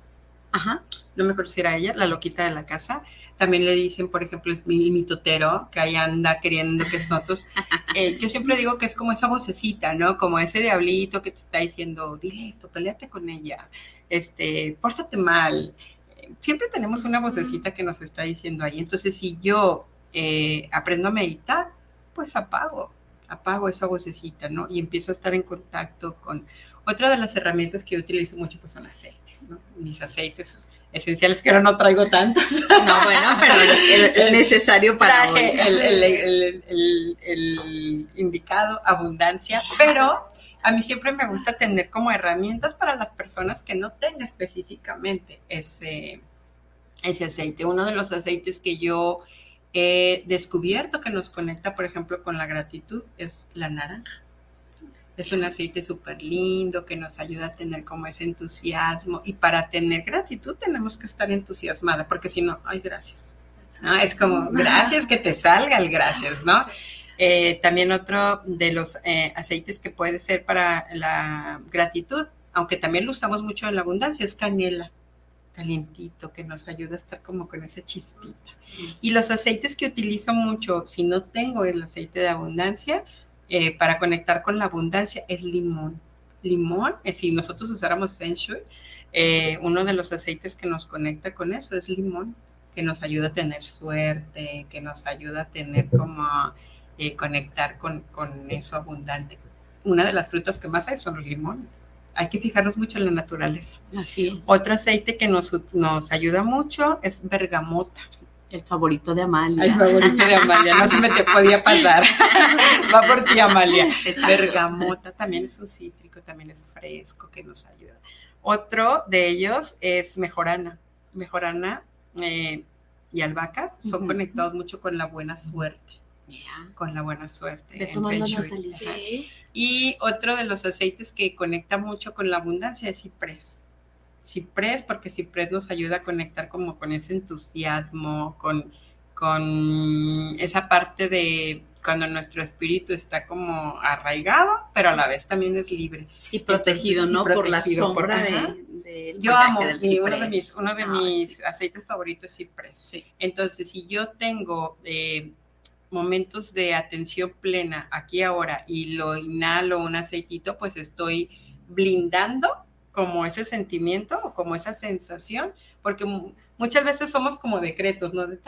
Ajá. No me acuerdo si era ella, la loquita de la casa. También le dicen, por ejemplo, el mitotero, que ahí anda queriendo que es notos. Eh, yo siempre digo que es como esa vocecita, ¿no? Como ese diablito que te está diciendo, dile esto, peleate con ella, este, pórtate mal. Siempre tenemos una vocecita que nos está diciendo ahí. Entonces, si yo eh, aprendo a meditar, pues apago, apago esa vocecita, ¿no? Y empiezo a estar en contacto con... Otra de las herramientas que yo utilizo mucho pues son aceites, ¿no? Mis aceites esenciales que ahora no traigo tantos. No, bueno, pero el, necesario para Traje El, indicado, abundancia, pero a mí siempre me gusta tener como herramientas para las personas que no tengan específicamente ese, ese aceite. Uno de los aceites que yo he descubierto que nos conecta, por ejemplo, con la gratitud es la naranja. Es un aceite súper lindo que nos ayuda a tener como ese entusiasmo. Y para tener gratitud tenemos que estar entusiasmada, porque si no, ay, gracias. Es como, gracias que te salga el gracias, ¿no? Eh, también otro de los eh, aceites que puede ser para la gratitud, aunque también lo usamos mucho en la abundancia, es canela calientito que nos ayuda a estar como con esa chispita. Y los aceites que utilizo mucho, si no tengo el aceite de abundancia, eh, para conectar con la abundancia es limón. Limón, eh, si nosotros usáramos Feng Shui, eh, uno de los aceites que nos conecta con eso es limón, que nos ayuda a tener suerte, que nos ayuda a tener como conectar con, con, eso abundante. Una de las frutas que más hay son los limones. Hay que fijarnos mucho en la naturaleza. Así Otro aceite que nos, nos ayuda mucho es bergamota. El favorito de Amalia. El favorito de Amalia, no se me te podía pasar. Va por ti, Amalia. Bergamota también es un cítrico, también es fresco, que nos ayuda. Otro de ellos es mejorana. Mejorana eh, y albahaca son conectados mucho con la buena suerte. Con la buena suerte. Y otro de los aceites que conecta mucho con la abundancia es ciprés ciprés, porque ciprés nos ayuda a conectar como con ese entusiasmo, con, con esa parte de cuando nuestro espíritu está como arraigado, pero a la vez también es libre. Y protegido, ¿no? por la sombra de, Yo amo, uno de mis, uno de mis aceites favoritos es ciprés. Entonces, si yo tengo eh, momentos de atención plena aquí ahora y lo inhalo un aceitito, pues estoy blindando como ese sentimiento o como esa sensación, porque muchas veces somos como decretos, ¿no? De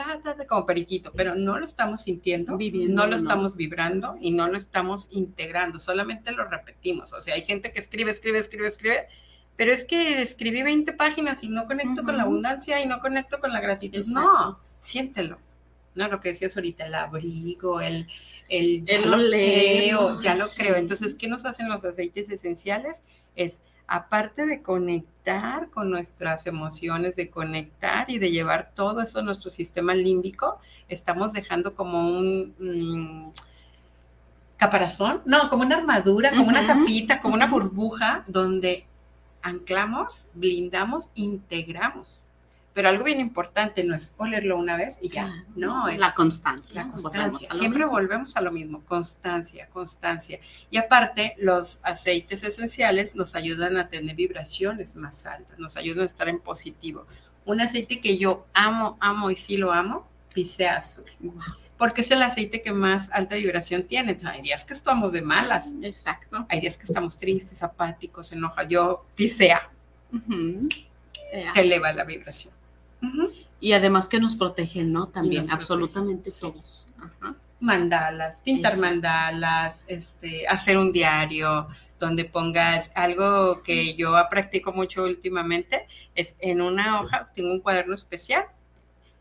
como periquito, pero no lo estamos sintiendo, no lo estamos vibrando y no lo estamos integrando, solamente lo repetimos. O sea, hay gente que escribe, escribe, escribe, escribe, pero es que escribí 20 páginas y no conecto con la abundancia y no conecto con la gratitud. No, siéntelo. No, lo que decías ahorita, el abrigo, el, el ya lo creo, ya lo creo. Entonces, ¿qué nos hacen los aceites esenciales? Es aparte de conectar con nuestras emociones, de conectar y de llevar todo eso a nuestro sistema límbico, estamos dejando como un mm, caparazón, no, como una armadura, como una capita, como una burbuja donde anclamos, blindamos, integramos. Pero algo bien importante no es olerlo una vez y ya, no, es la constancia. La constancia. Siempre volvemos a lo mismo, constancia, constancia. Y aparte, los aceites esenciales nos ayudan a tener vibraciones más altas, nos ayudan a estar en positivo. Un aceite que yo amo, amo y sí lo amo, Pisea Azul. Porque es el aceite que más alta vibración tiene. Entonces, hay días que estamos de malas. Exacto. Hay días que estamos tristes, apáticos, enoja. Yo, Pisea. eleva la vibración. Y además que nos protegen, ¿no? También, absolutamente todos. Mandalas, pintar mandalas, este, hacer un diario donde pongas algo que yo practico mucho últimamente, es en una hoja, tengo un cuaderno especial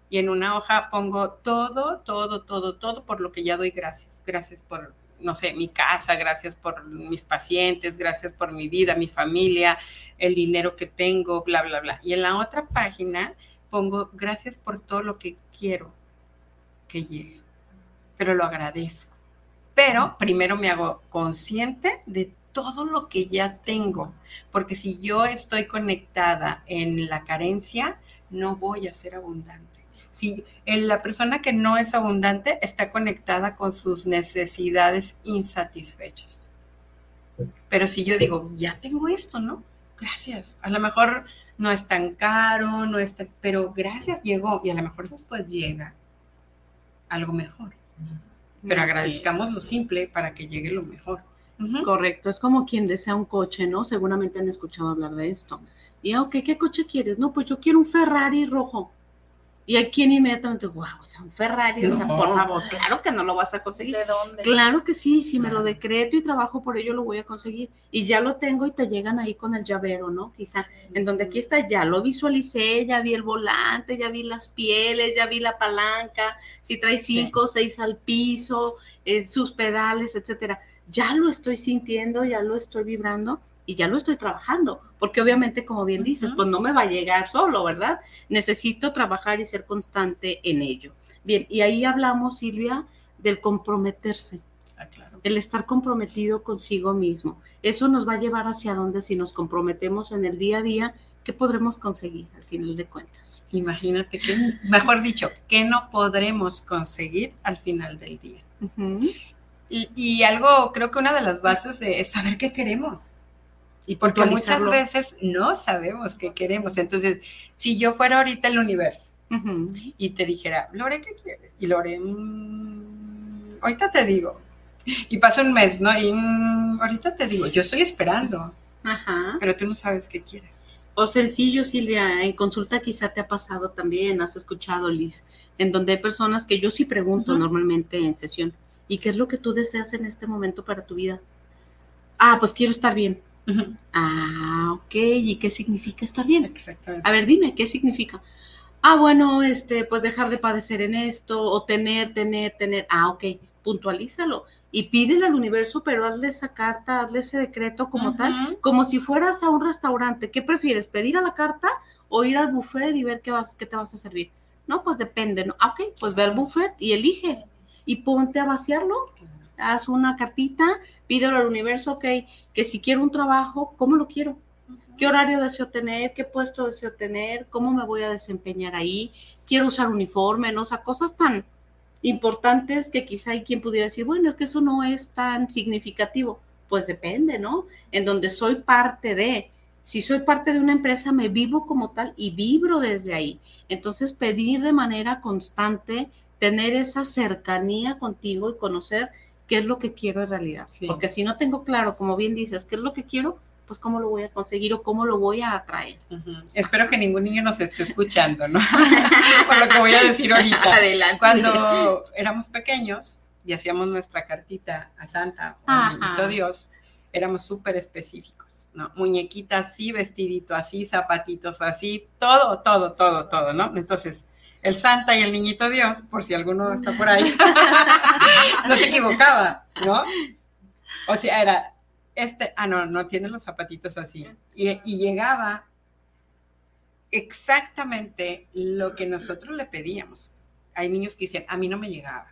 y en una hoja pongo todo, todo, todo, todo por lo que ya doy gracias. Gracias por, no sé, mi casa, gracias por mis pacientes, gracias por mi vida, mi familia, el dinero que tengo, bla, bla, bla. Y en la otra página pongo gracias por todo lo que quiero que llegue, pero lo agradezco. Pero primero me hago consciente de todo lo que ya tengo, porque si yo estoy conectada en la carencia, no voy a ser abundante. Si la persona que no es abundante está conectada con sus necesidades insatisfechas. Pero si yo digo, ya tengo esto, ¿no? Gracias. A lo mejor no es tan caro, no es pero gracias llegó y a lo mejor después llega algo mejor. Pero agradezcamos lo simple para que llegue lo mejor. Correcto, es como quien desea un coche, ¿no? Seguramente han escuchado hablar de esto. Y, ok, ¿qué coche quieres? No, pues yo quiero un Ferrari rojo. Y hay quien inmediatamente, wow, o sea, un Ferrari, o sea, por favor, claro que no lo vas a conseguir. ¿De dónde? Claro que sí, si me lo decreto y trabajo por ello, lo voy a conseguir. Y ya lo tengo y te llegan ahí con el llavero, ¿no? Quizá, en donde aquí está, ya lo visualicé, ya vi el volante, ya vi las pieles, ya vi la palanca, si trae cinco o seis al piso, eh, sus pedales, etcétera. Ya lo estoy sintiendo, ya lo estoy vibrando y ya lo estoy trabajando, porque obviamente, como bien dices, pues no me va a llegar solo, ¿verdad? Necesito trabajar y ser constante en ello. Bien, y ahí hablamos, Silvia, del comprometerse. Ah, el estar comprometido consigo mismo. Eso nos va a llevar hacia dónde si nos comprometemos en el día a día, ¿qué podremos conseguir al final de cuentas? Imagínate que, mejor dicho, ¿qué no podremos conseguir al final del día? y, y, algo, creo que una de las bases de, es saber qué queremos. Y porque muchas veces no sabemos qué queremos. Entonces, si yo fuera ahorita el universo y te dijera, Lore, ¿qué quieres? Y Lore, mmm, ahorita te digo. Y pasa un mes, ¿no? Y mmm, ahorita te digo, yo estoy esperando. Ajá. Pero tú no sabes qué quieres. O sencillo, Silvia, en consulta quizá te ha pasado también, has escuchado, Liz, en donde hay personas que yo sí pregunto normalmente en sesión, ¿y qué es lo que tú deseas en este momento para tu vida? Ah, pues quiero estar bien Ah, ok. ¿Y qué significa estar bien? Exactamente. A ver, dime, ¿qué significa? Ah, bueno, este, pues dejar de padecer en esto, o tener, tener, tener. Ah, ok, puntualízalo. Y pídele al universo, pero hazle esa carta, hazle ese decreto como tal, como si fueras a un restaurante. ¿Qué prefieres, pedir a la carta o ir al buffet y ver qué, vas, qué te vas a servir? No, pues depende, ¿no? Ah, ok, pues ve al buffet y elige. Y ponte a vaciarlo haz una cartita, pídelo al universo, ok, que si quiero un trabajo, ¿cómo lo quiero? ¿Qué horario deseo tener? ¿Qué puesto deseo tener? ¿Cómo me voy a desempeñar ahí? ¿Quiero usar uniforme? ¿no? O sea, cosas tan importantes que quizá hay quien pudiera decir, bueno, es que eso no es tan significativo. Pues depende, ¿no? En donde soy parte de, si soy parte de una empresa, me vivo como tal y vibro desde ahí. Entonces, pedir de manera constante, tener esa cercanía contigo y conocer qué es lo que quiero en realidad. Porque si no tengo claro, como bien dices, qué es lo que quiero, pues cómo lo voy a conseguir o cómo lo voy a atraer. Espero que ningún niño nos esté escuchando, ¿no? Por lo que voy a decir ahorita. Adelante. Cuando éramos pequeños y hacíamos nuestra cartita a Santa o al Niñito Dios, éramos súper específicos, ¿no? Muñequita así, vestidito así, zapatitos así, todo, todo, todo, todo, ¿no? Entonces, el Santa y el Niñito Dios, por si alguno está por ahí, no se equivocaba, ¿no? O sea, era este, ah, no, no tiene los zapatitos así. Y, y llegaba exactamente lo que nosotros le pedíamos. Hay niños que dicen, a mí no me llegaba,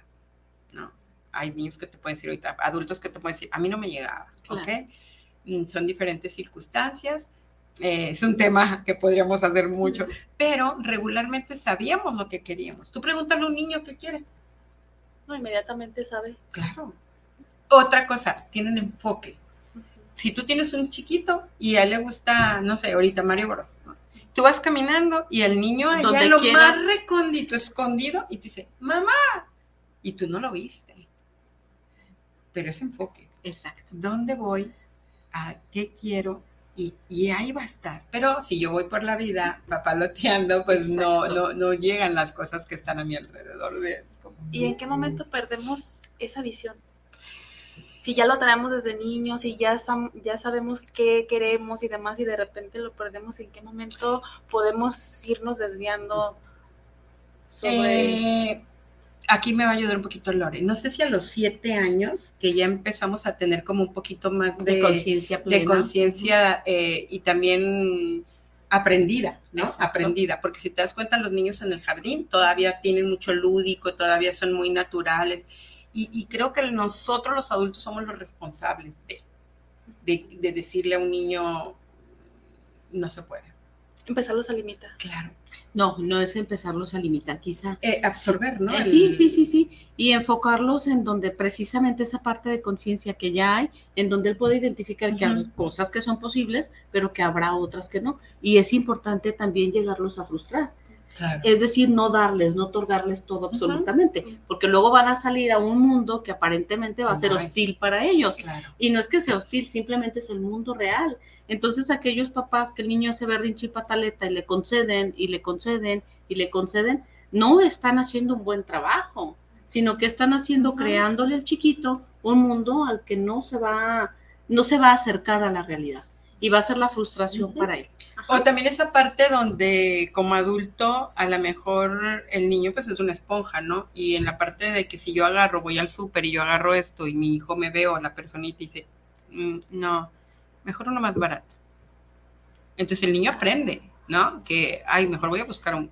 ¿no? Hay niños que te pueden decir ahorita, adultos que te pueden decir, a mí no me llegaba, ¿ok? Mm, son diferentes circunstancias. Eh, es un tema que podríamos hacer mucho, pero regularmente sabíamos lo que queríamos. Tú pregúntale a un niño qué quiere. No, inmediatamente sabe. Claro. Otra cosa, tienen enfoque. Si tú tienes un chiquito y a él le gusta, no sé, ahorita Mario Bros. Tú vas caminando y el niño allá en lo más recóndito, escondido, y te dice, mamá, y tú no lo viste. Pero es enfoque. Exacto. ¿Dónde voy? ¿A qué quiero? Y, ahí va a estar. Pero si yo voy por la vida papaloteando, pues no, no, no llegan las cosas que están a mi alrededor. ¿Y en qué momento perdemos esa visión? Si ya lo tenemos desde niños y ya, ya sabemos qué queremos y demás y de repente lo perdemos, ¿en qué momento podemos irnos desviando sobre... Eh, aquí me va a ayudar un poquito Lore. No sé si a los siete años, que ya empezamos a tener como un poquito más de, conciencia de conciencia eh, y también aprendida, ¿no? Aprendida, porque si te das cuenta, los niños en el jardín todavía tienen mucho lúdico, todavía son muy naturales. Y, creo que nosotros los adultos somos los responsables de, de decirle a un niño, no se puede empezarlos a limitar. Claro. No, no es empezarlos a limitar, quizá. Eh, absorber, ¿no? Eh, sí, sí, sí, sí. Y enfocarlos en donde precisamente esa parte de conciencia que ya hay, en donde él puede identificar que hay cosas que son posibles, pero que habrá otras que no. Y es importante también llegarlos a frustrar. Es decir, no darles, no otorgarles todo absolutamente, porque luego van a salir a un mundo que aparentemente va a ser hostil para ellos. Y no es que sea hostil, simplemente es el mundo real. Entonces aquellos papás que el niño hace berrinche y pataleta y le conceden y le conceden y le conceden, no están haciendo un buen trabajo, sino que están haciendo, creándole al chiquito un mundo al que no se va, no se va a acercar a la realidad y va a ser la frustración para él. O también esa parte donde como adulto a lo mejor el niño pues es una esponja, ¿no? Y en la parte de que si yo agarro, voy al súper y yo agarro esto y mi hijo me ve o la personita y dice, mm, no, mejor uno más barato. Entonces el niño aprende, ¿no? Que, ay, mejor voy a buscar un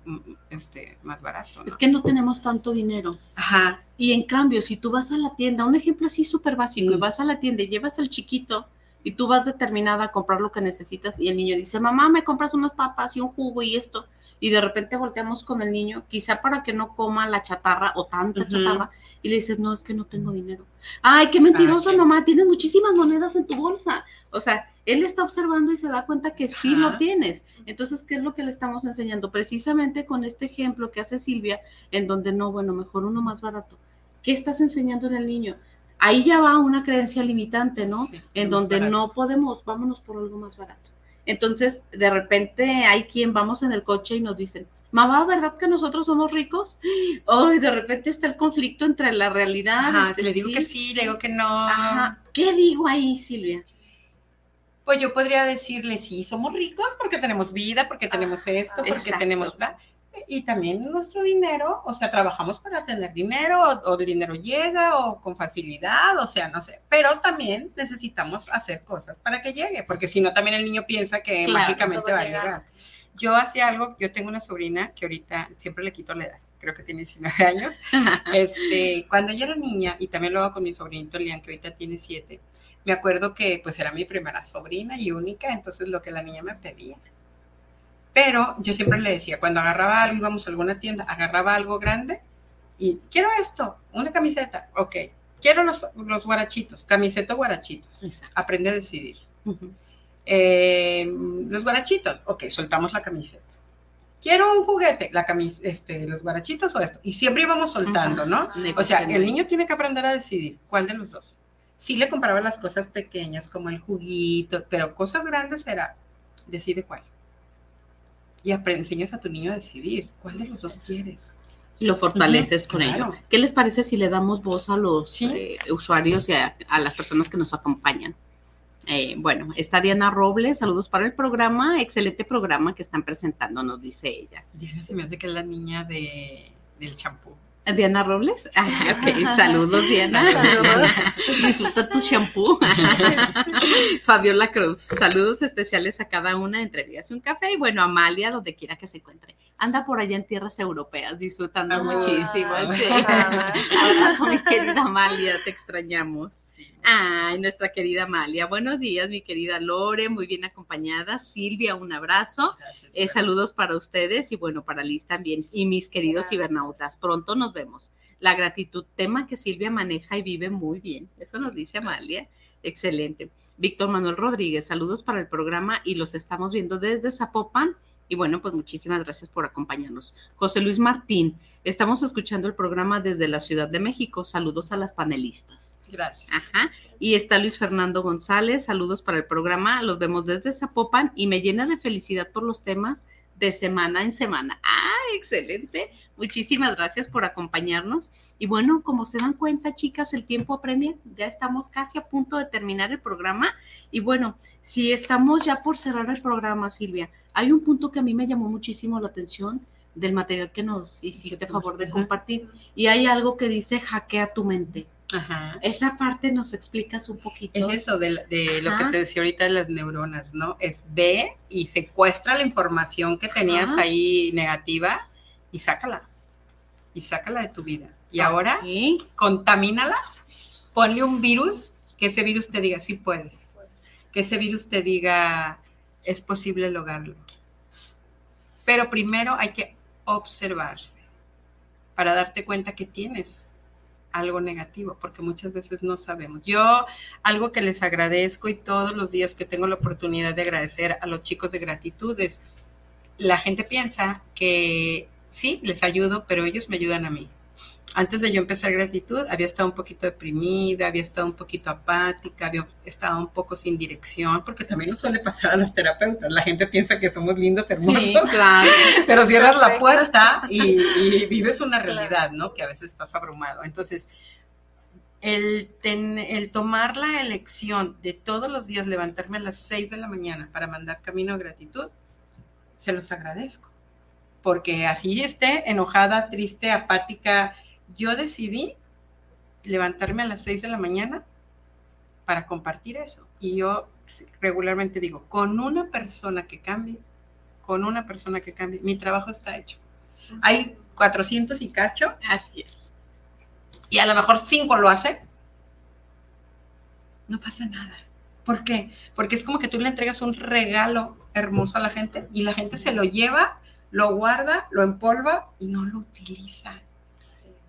este, más barato. Es que no tenemos tanto dinero. Ajá. Y en cambio, si tú vas a la tienda, un ejemplo así súper básico, y vas a la tienda y llevas al chiquito y tú vas determinada a comprar lo que necesitas y el niño dice, mamá, me compras unas papas y un jugo y esto, y de repente volteamos con el niño, quizá para que no coma la chatarra o tanta chatarra, y le dices, no, es que no tengo dinero. Ay, qué mentiroso, mamá, tienes muchísimas monedas en tu bolsa. O sea, él está observando y se da cuenta que sí lo tienes. Entonces, ¿qué es lo que le estamos enseñando? Precisamente con este ejemplo que hace Silvia, en donde no, bueno, mejor uno más barato. ¿Qué estás enseñando en el niño? Ahí ya va una creencia limitante, ¿no? en donde no podemos, vámonos por algo más barato. Entonces, de repente hay quien vamos en el coche y nos dicen, mamá, ¿verdad que nosotros somos ricos? Oh, de repente está el conflicto entre la realidad. Este, le digo que sí, le digo que no. ¿Qué digo ahí, Silvia? Pues yo podría decirle, sí, somos ricos porque tenemos vida, porque tenemos esto, porque tenemos bla y también nuestro dinero, o sea, trabajamos para tener dinero, o, el dinero llega, o con facilidad, o sea, no sé, pero también necesitamos hacer cosas para que llegue, porque si no, también el niño piensa que mágicamente va a llegar. Yo hacía algo, yo tengo una sobrina que ahorita siempre le quito la edad, creo que tiene 19 años. este, cuando ella era niña, y también lo hago con mi sobrinito Lian, que ahorita tiene 7, me acuerdo que pues era mi primera sobrina y única, entonces lo que la niña me pedía pero yo siempre le decía, cuando agarraba algo, íbamos a alguna tienda, agarraba algo grande y quiero esto, una camiseta, ok. Quiero los, los guarachitos, camiseta guarachitos. Aprende a decidir. Eh, los guarachitos, ok, soltamos la camiseta. Quiero un juguete, la camis este, los guarachitos o esto. Y siempre íbamos soltando, ¿no? O sea, el niño tiene que aprender a decidir cuál de los dos. sí le compraba las cosas pequeñas como el juguito, pero cosas grandes era, decide cuál. Y enseñas a tu niño a decidir cuál de los dos quieres. Y lo fortaleces con ello. ¿Qué les parece si le damos voz a los eh, usuarios y a, las personas que nos acompañan? Eh, bueno, está Diana Robles, saludos para el programa, excelente programa que están presentando, nos dice ella. Diana se me hace que es la niña de, del champú. Diana Robles. Ah, saludos, Diana. Saludos. Disfruta tu shampoo. Fabiola Cruz. Saludos especiales a cada una entre vías un café. Y bueno, Amalia, donde quiera que se encuentre. Anda por allá en tierras europeas, disfrutando ah, muchísimo. Sí. Abrazo, mi querida Amalia, te extrañamos. Ay, nuestra querida Amalia. Buenos días, mi querida Lore, muy bien acompañada. Silvia, un abrazo. Eh, saludos para ustedes y bueno, para Liz también. Y mis queridos cibernautas, pronto nos vemos. La gratitud, tema que Silvia maneja y vive muy bien. Eso nos dice Amalia. Excelente. Víctor Manuel Rodríguez, saludos para el programa y los estamos viendo desde Zapopan y bueno, pues muchísimas gracias por acompañarnos. José Luis Martín, estamos escuchando el programa desde la Ciudad de México. Saludos a las panelistas. Gracias. Ajá. Y está Luis Fernando González, saludos para el programa. Los vemos desde Zapopan y me llena de felicidad por los temas de semana en semana. Ah, excelente. Muchísimas gracias por acompañarnos. Y bueno, como se dan cuenta, chicas, el tiempo apremia. Ya estamos casi a punto de terminar el programa. Y bueno, si estamos ya por cerrar el programa, Silvia, hay un punto que a mí me llamó muchísimo la atención del material que nos hiciste favor de compartir. Y hay algo que dice hackea tu mente. Ajá. Esa parte nos explicas un poquito. Es eso de, lo que te decía ahorita de las neuronas, ¿no? Es ve y secuestra la información que tenías ahí negativa y sácala. Y sácala de tu vida. Y ahora contamínala, ponle un virus, que ese virus te diga, sí puedes. Que ese virus te diga, es posible lograrlo. Pero primero hay que observarse para darte cuenta que tienes algo negativo, porque muchas veces no sabemos. Yo algo que les agradezco y todos los días que tengo la oportunidad de agradecer a los chicos de gratitud es, la gente piensa que sí, les ayudo, pero ellos me ayudan a mí. Antes de yo empezar gratitud, había estado un poquito deprimida, había estado un poquito apática, había estado un poco sin dirección, porque también nos suele pasar a las terapeutas. La gente piensa que somos lindos, hermosos, claro. pero cierras la puerta y, vives una realidad, ¿no? Que a veces estás abrumado. Entonces, el, el tomar la elección de todos los días levantarme a las 6 de la mañana para mandar camino a gratitud, se los agradezco. Porque así esté enojada, triste, apática, yo decidí levantarme a las 6 de la mañana para compartir eso. Y yo regularmente digo, con una persona que cambie, con una persona que cambie, mi trabajo está hecho. Hay 400 y cacho. Así es. Y a lo mejor 5 lo hacen. No pasa nada. ¿Por qué? Porque es como que tú le entregas un regalo hermoso a la gente y la gente se lo lleva, lo guarda, lo empolva y no lo utiliza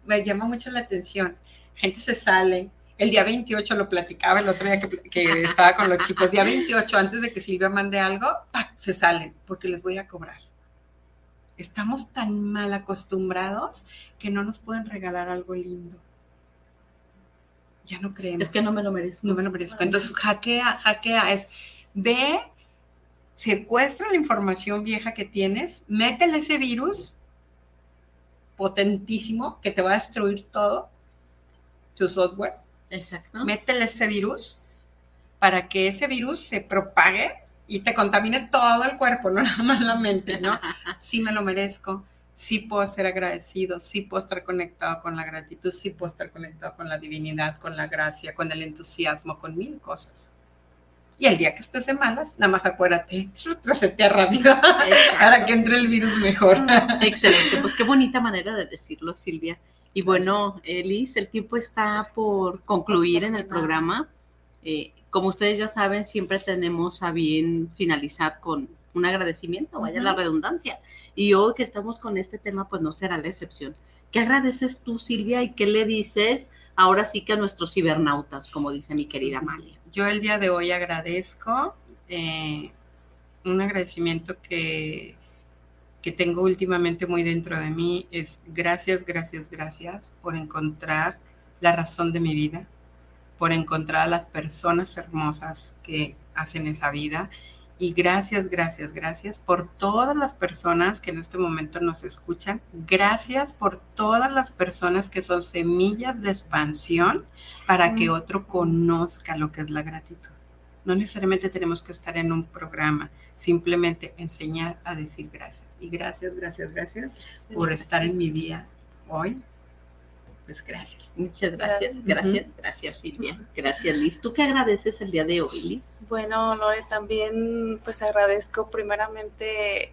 me llama mucho la atención. Gente se sale. El día 28 lo platicaba el otro día que, estaba con los chicos. Día 28, antes de que Silvia mande algo, se salen porque les voy a cobrar. Estamos tan mal acostumbrados que no nos pueden regalar algo lindo. Ya no creemos. Es que no me lo merezco. No me lo merezco. Entonces, hackea, hackea. Es, ve, secuestra la información vieja que tienes, métele ese virus potentísimo que te va a destruir todo, tu software. Exacto. Métele ese virus para que ese virus se propague y te contamine todo el cuerpo, no nada más la mente, ¿no? Sí me lo merezco, sí puedo ser agradecido, sí puedo estar conectado con la gratitud, sí puedo estar conectado con la divinidad, con la gracia, con el entusiasmo, con mil cosas. Y el día que estés de malas, nada más acuérdate, resetea rápido para que entre el virus mejor. Excelente, pues qué bonita manera de decirlo, Silvia. Y bueno, Elis, el tiempo está por concluir en el programa. Eh, como ustedes ya saben, siempre tenemos a bien finalizar con un agradecimiento, vaya la redundancia. Y hoy que estamos con este tema, pues no será la excepción. ¿Qué agradeces tú, Silvia, y qué le dices ahora sí que a nuestros cibernautas, como dice mi querida Amalia? Yo el día de hoy agradezco eh, un agradecimiento que, que tengo últimamente muy dentro de mí es gracias, gracias, gracias por encontrar la razón de mi vida, por encontrar a las personas hermosas que hacen esa vida. Y gracias, gracias, gracias por todas las personas que en este momento nos escuchan. Gracias por todas las personas que son semillas de expansión para que otro conozca lo que es la gratitud. No necesariamente tenemos que estar en un programa, simplemente enseñar a decir gracias. Y gracias, gracias, gracias por estar en mi día hoy. Pues gracias. Muchas gracias, gracias, gracias Silvia. Gracias Liz. ¿Tú qué agradeces el día de hoy, Liz? Bueno, Lore, también pues agradezco primeramente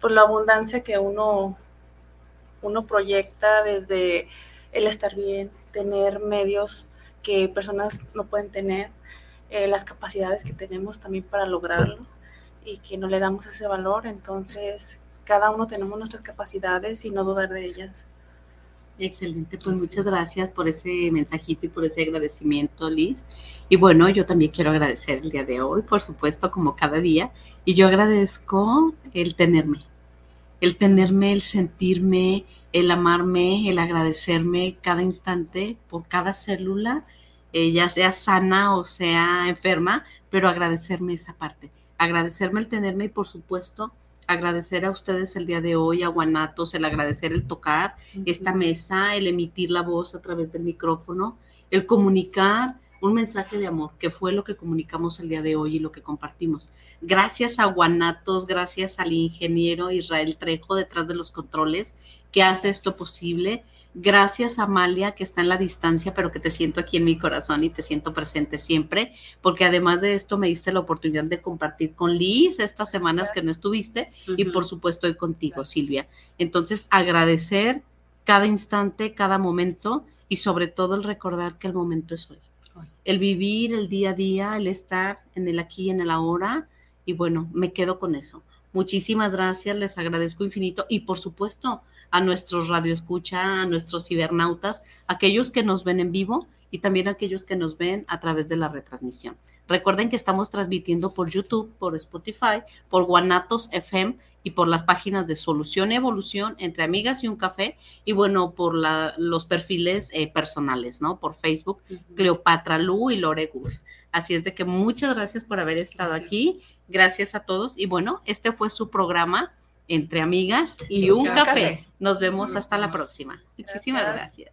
por la abundancia que uno, uno proyecta desde el estar bien, tener medios que personas no pueden tener, eh, las capacidades que tenemos también para lograrlo y que no le damos ese valor. Entonces, cada uno tenemos nuestras capacidades y no dudar de ellas. Excelente, pues muchas gracias por ese mensajito y por ese agradecimiento, Liz. Y bueno, yo también quiero agradecer el día de hoy, por supuesto, como cada día. Y yo agradezco el tenerme, el tenerme, el sentirme, el amarme, el agradecerme cada instante por cada célula eh, ya sea sana o sea enferma, pero agradecerme esa parte, agradecerme el tenerme y por supuesto agradecer a ustedes el día de hoy, a Guanatos, el agradecer el tocar esta mesa, el emitir la voz a través del micrófono, el comunicar un mensaje de amor, que fue lo que comunicamos el día de hoy y lo que compartimos. Gracias a Guanatos, gracias al ingeniero Israel Trejo detrás de los controles que hace esto posible Gracias, Amalia, que está en la distancia, pero que te siento aquí en mi corazón y te siento presente siempre, porque además de esto me diste la oportunidad de compartir con Liz estas semanas que no estuviste y por supuesto hoy contigo, Silvia. Entonces, agradecer cada instante, cada momento y sobre todo el recordar que el momento es hoy. El vivir el día a día, el estar en el aquí y en el ahora. Y bueno, me quedo con eso. Muchísimas gracias, les agradezco infinito y por supuesto a nuestros radioescucha, a nuestros cibernautas, aquellos que nos ven en vivo y también aquellos que nos ven a través de la retransmisión. Recuerden que estamos transmitiendo por YouTube, por Spotify, por Guanatos FM y por las páginas de Solución y Evolución entre Amigas y un Café y bueno, por los perfiles eh, personales, ¿no? Por Facebook, Cleopatra Lu y Lore Gus. Así es de que muchas gracias por haber estado aquí. Gracias a todos. Y bueno, este fue su programa entre amigas y un café. Nos vemos hasta la próxima. Muchísimas gracias.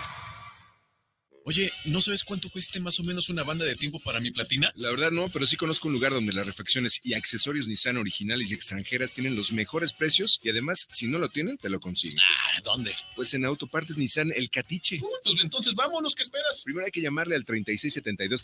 Oye, ¿no sabes cuánto cueste más o menos una banda de tiempo para mi platina? La verdad no, pero sí conozco un lugar donde las refacciones y accesorios Nissan originales y extranjeras tienen los mejores precios y además, si no lo tienen, te lo consiguen. Ah, ¿dónde? Pues en Autopartes Nissan El Catiche. pues entonces vámonos, ¿qué esperas? Primero hay que llamarle al 3672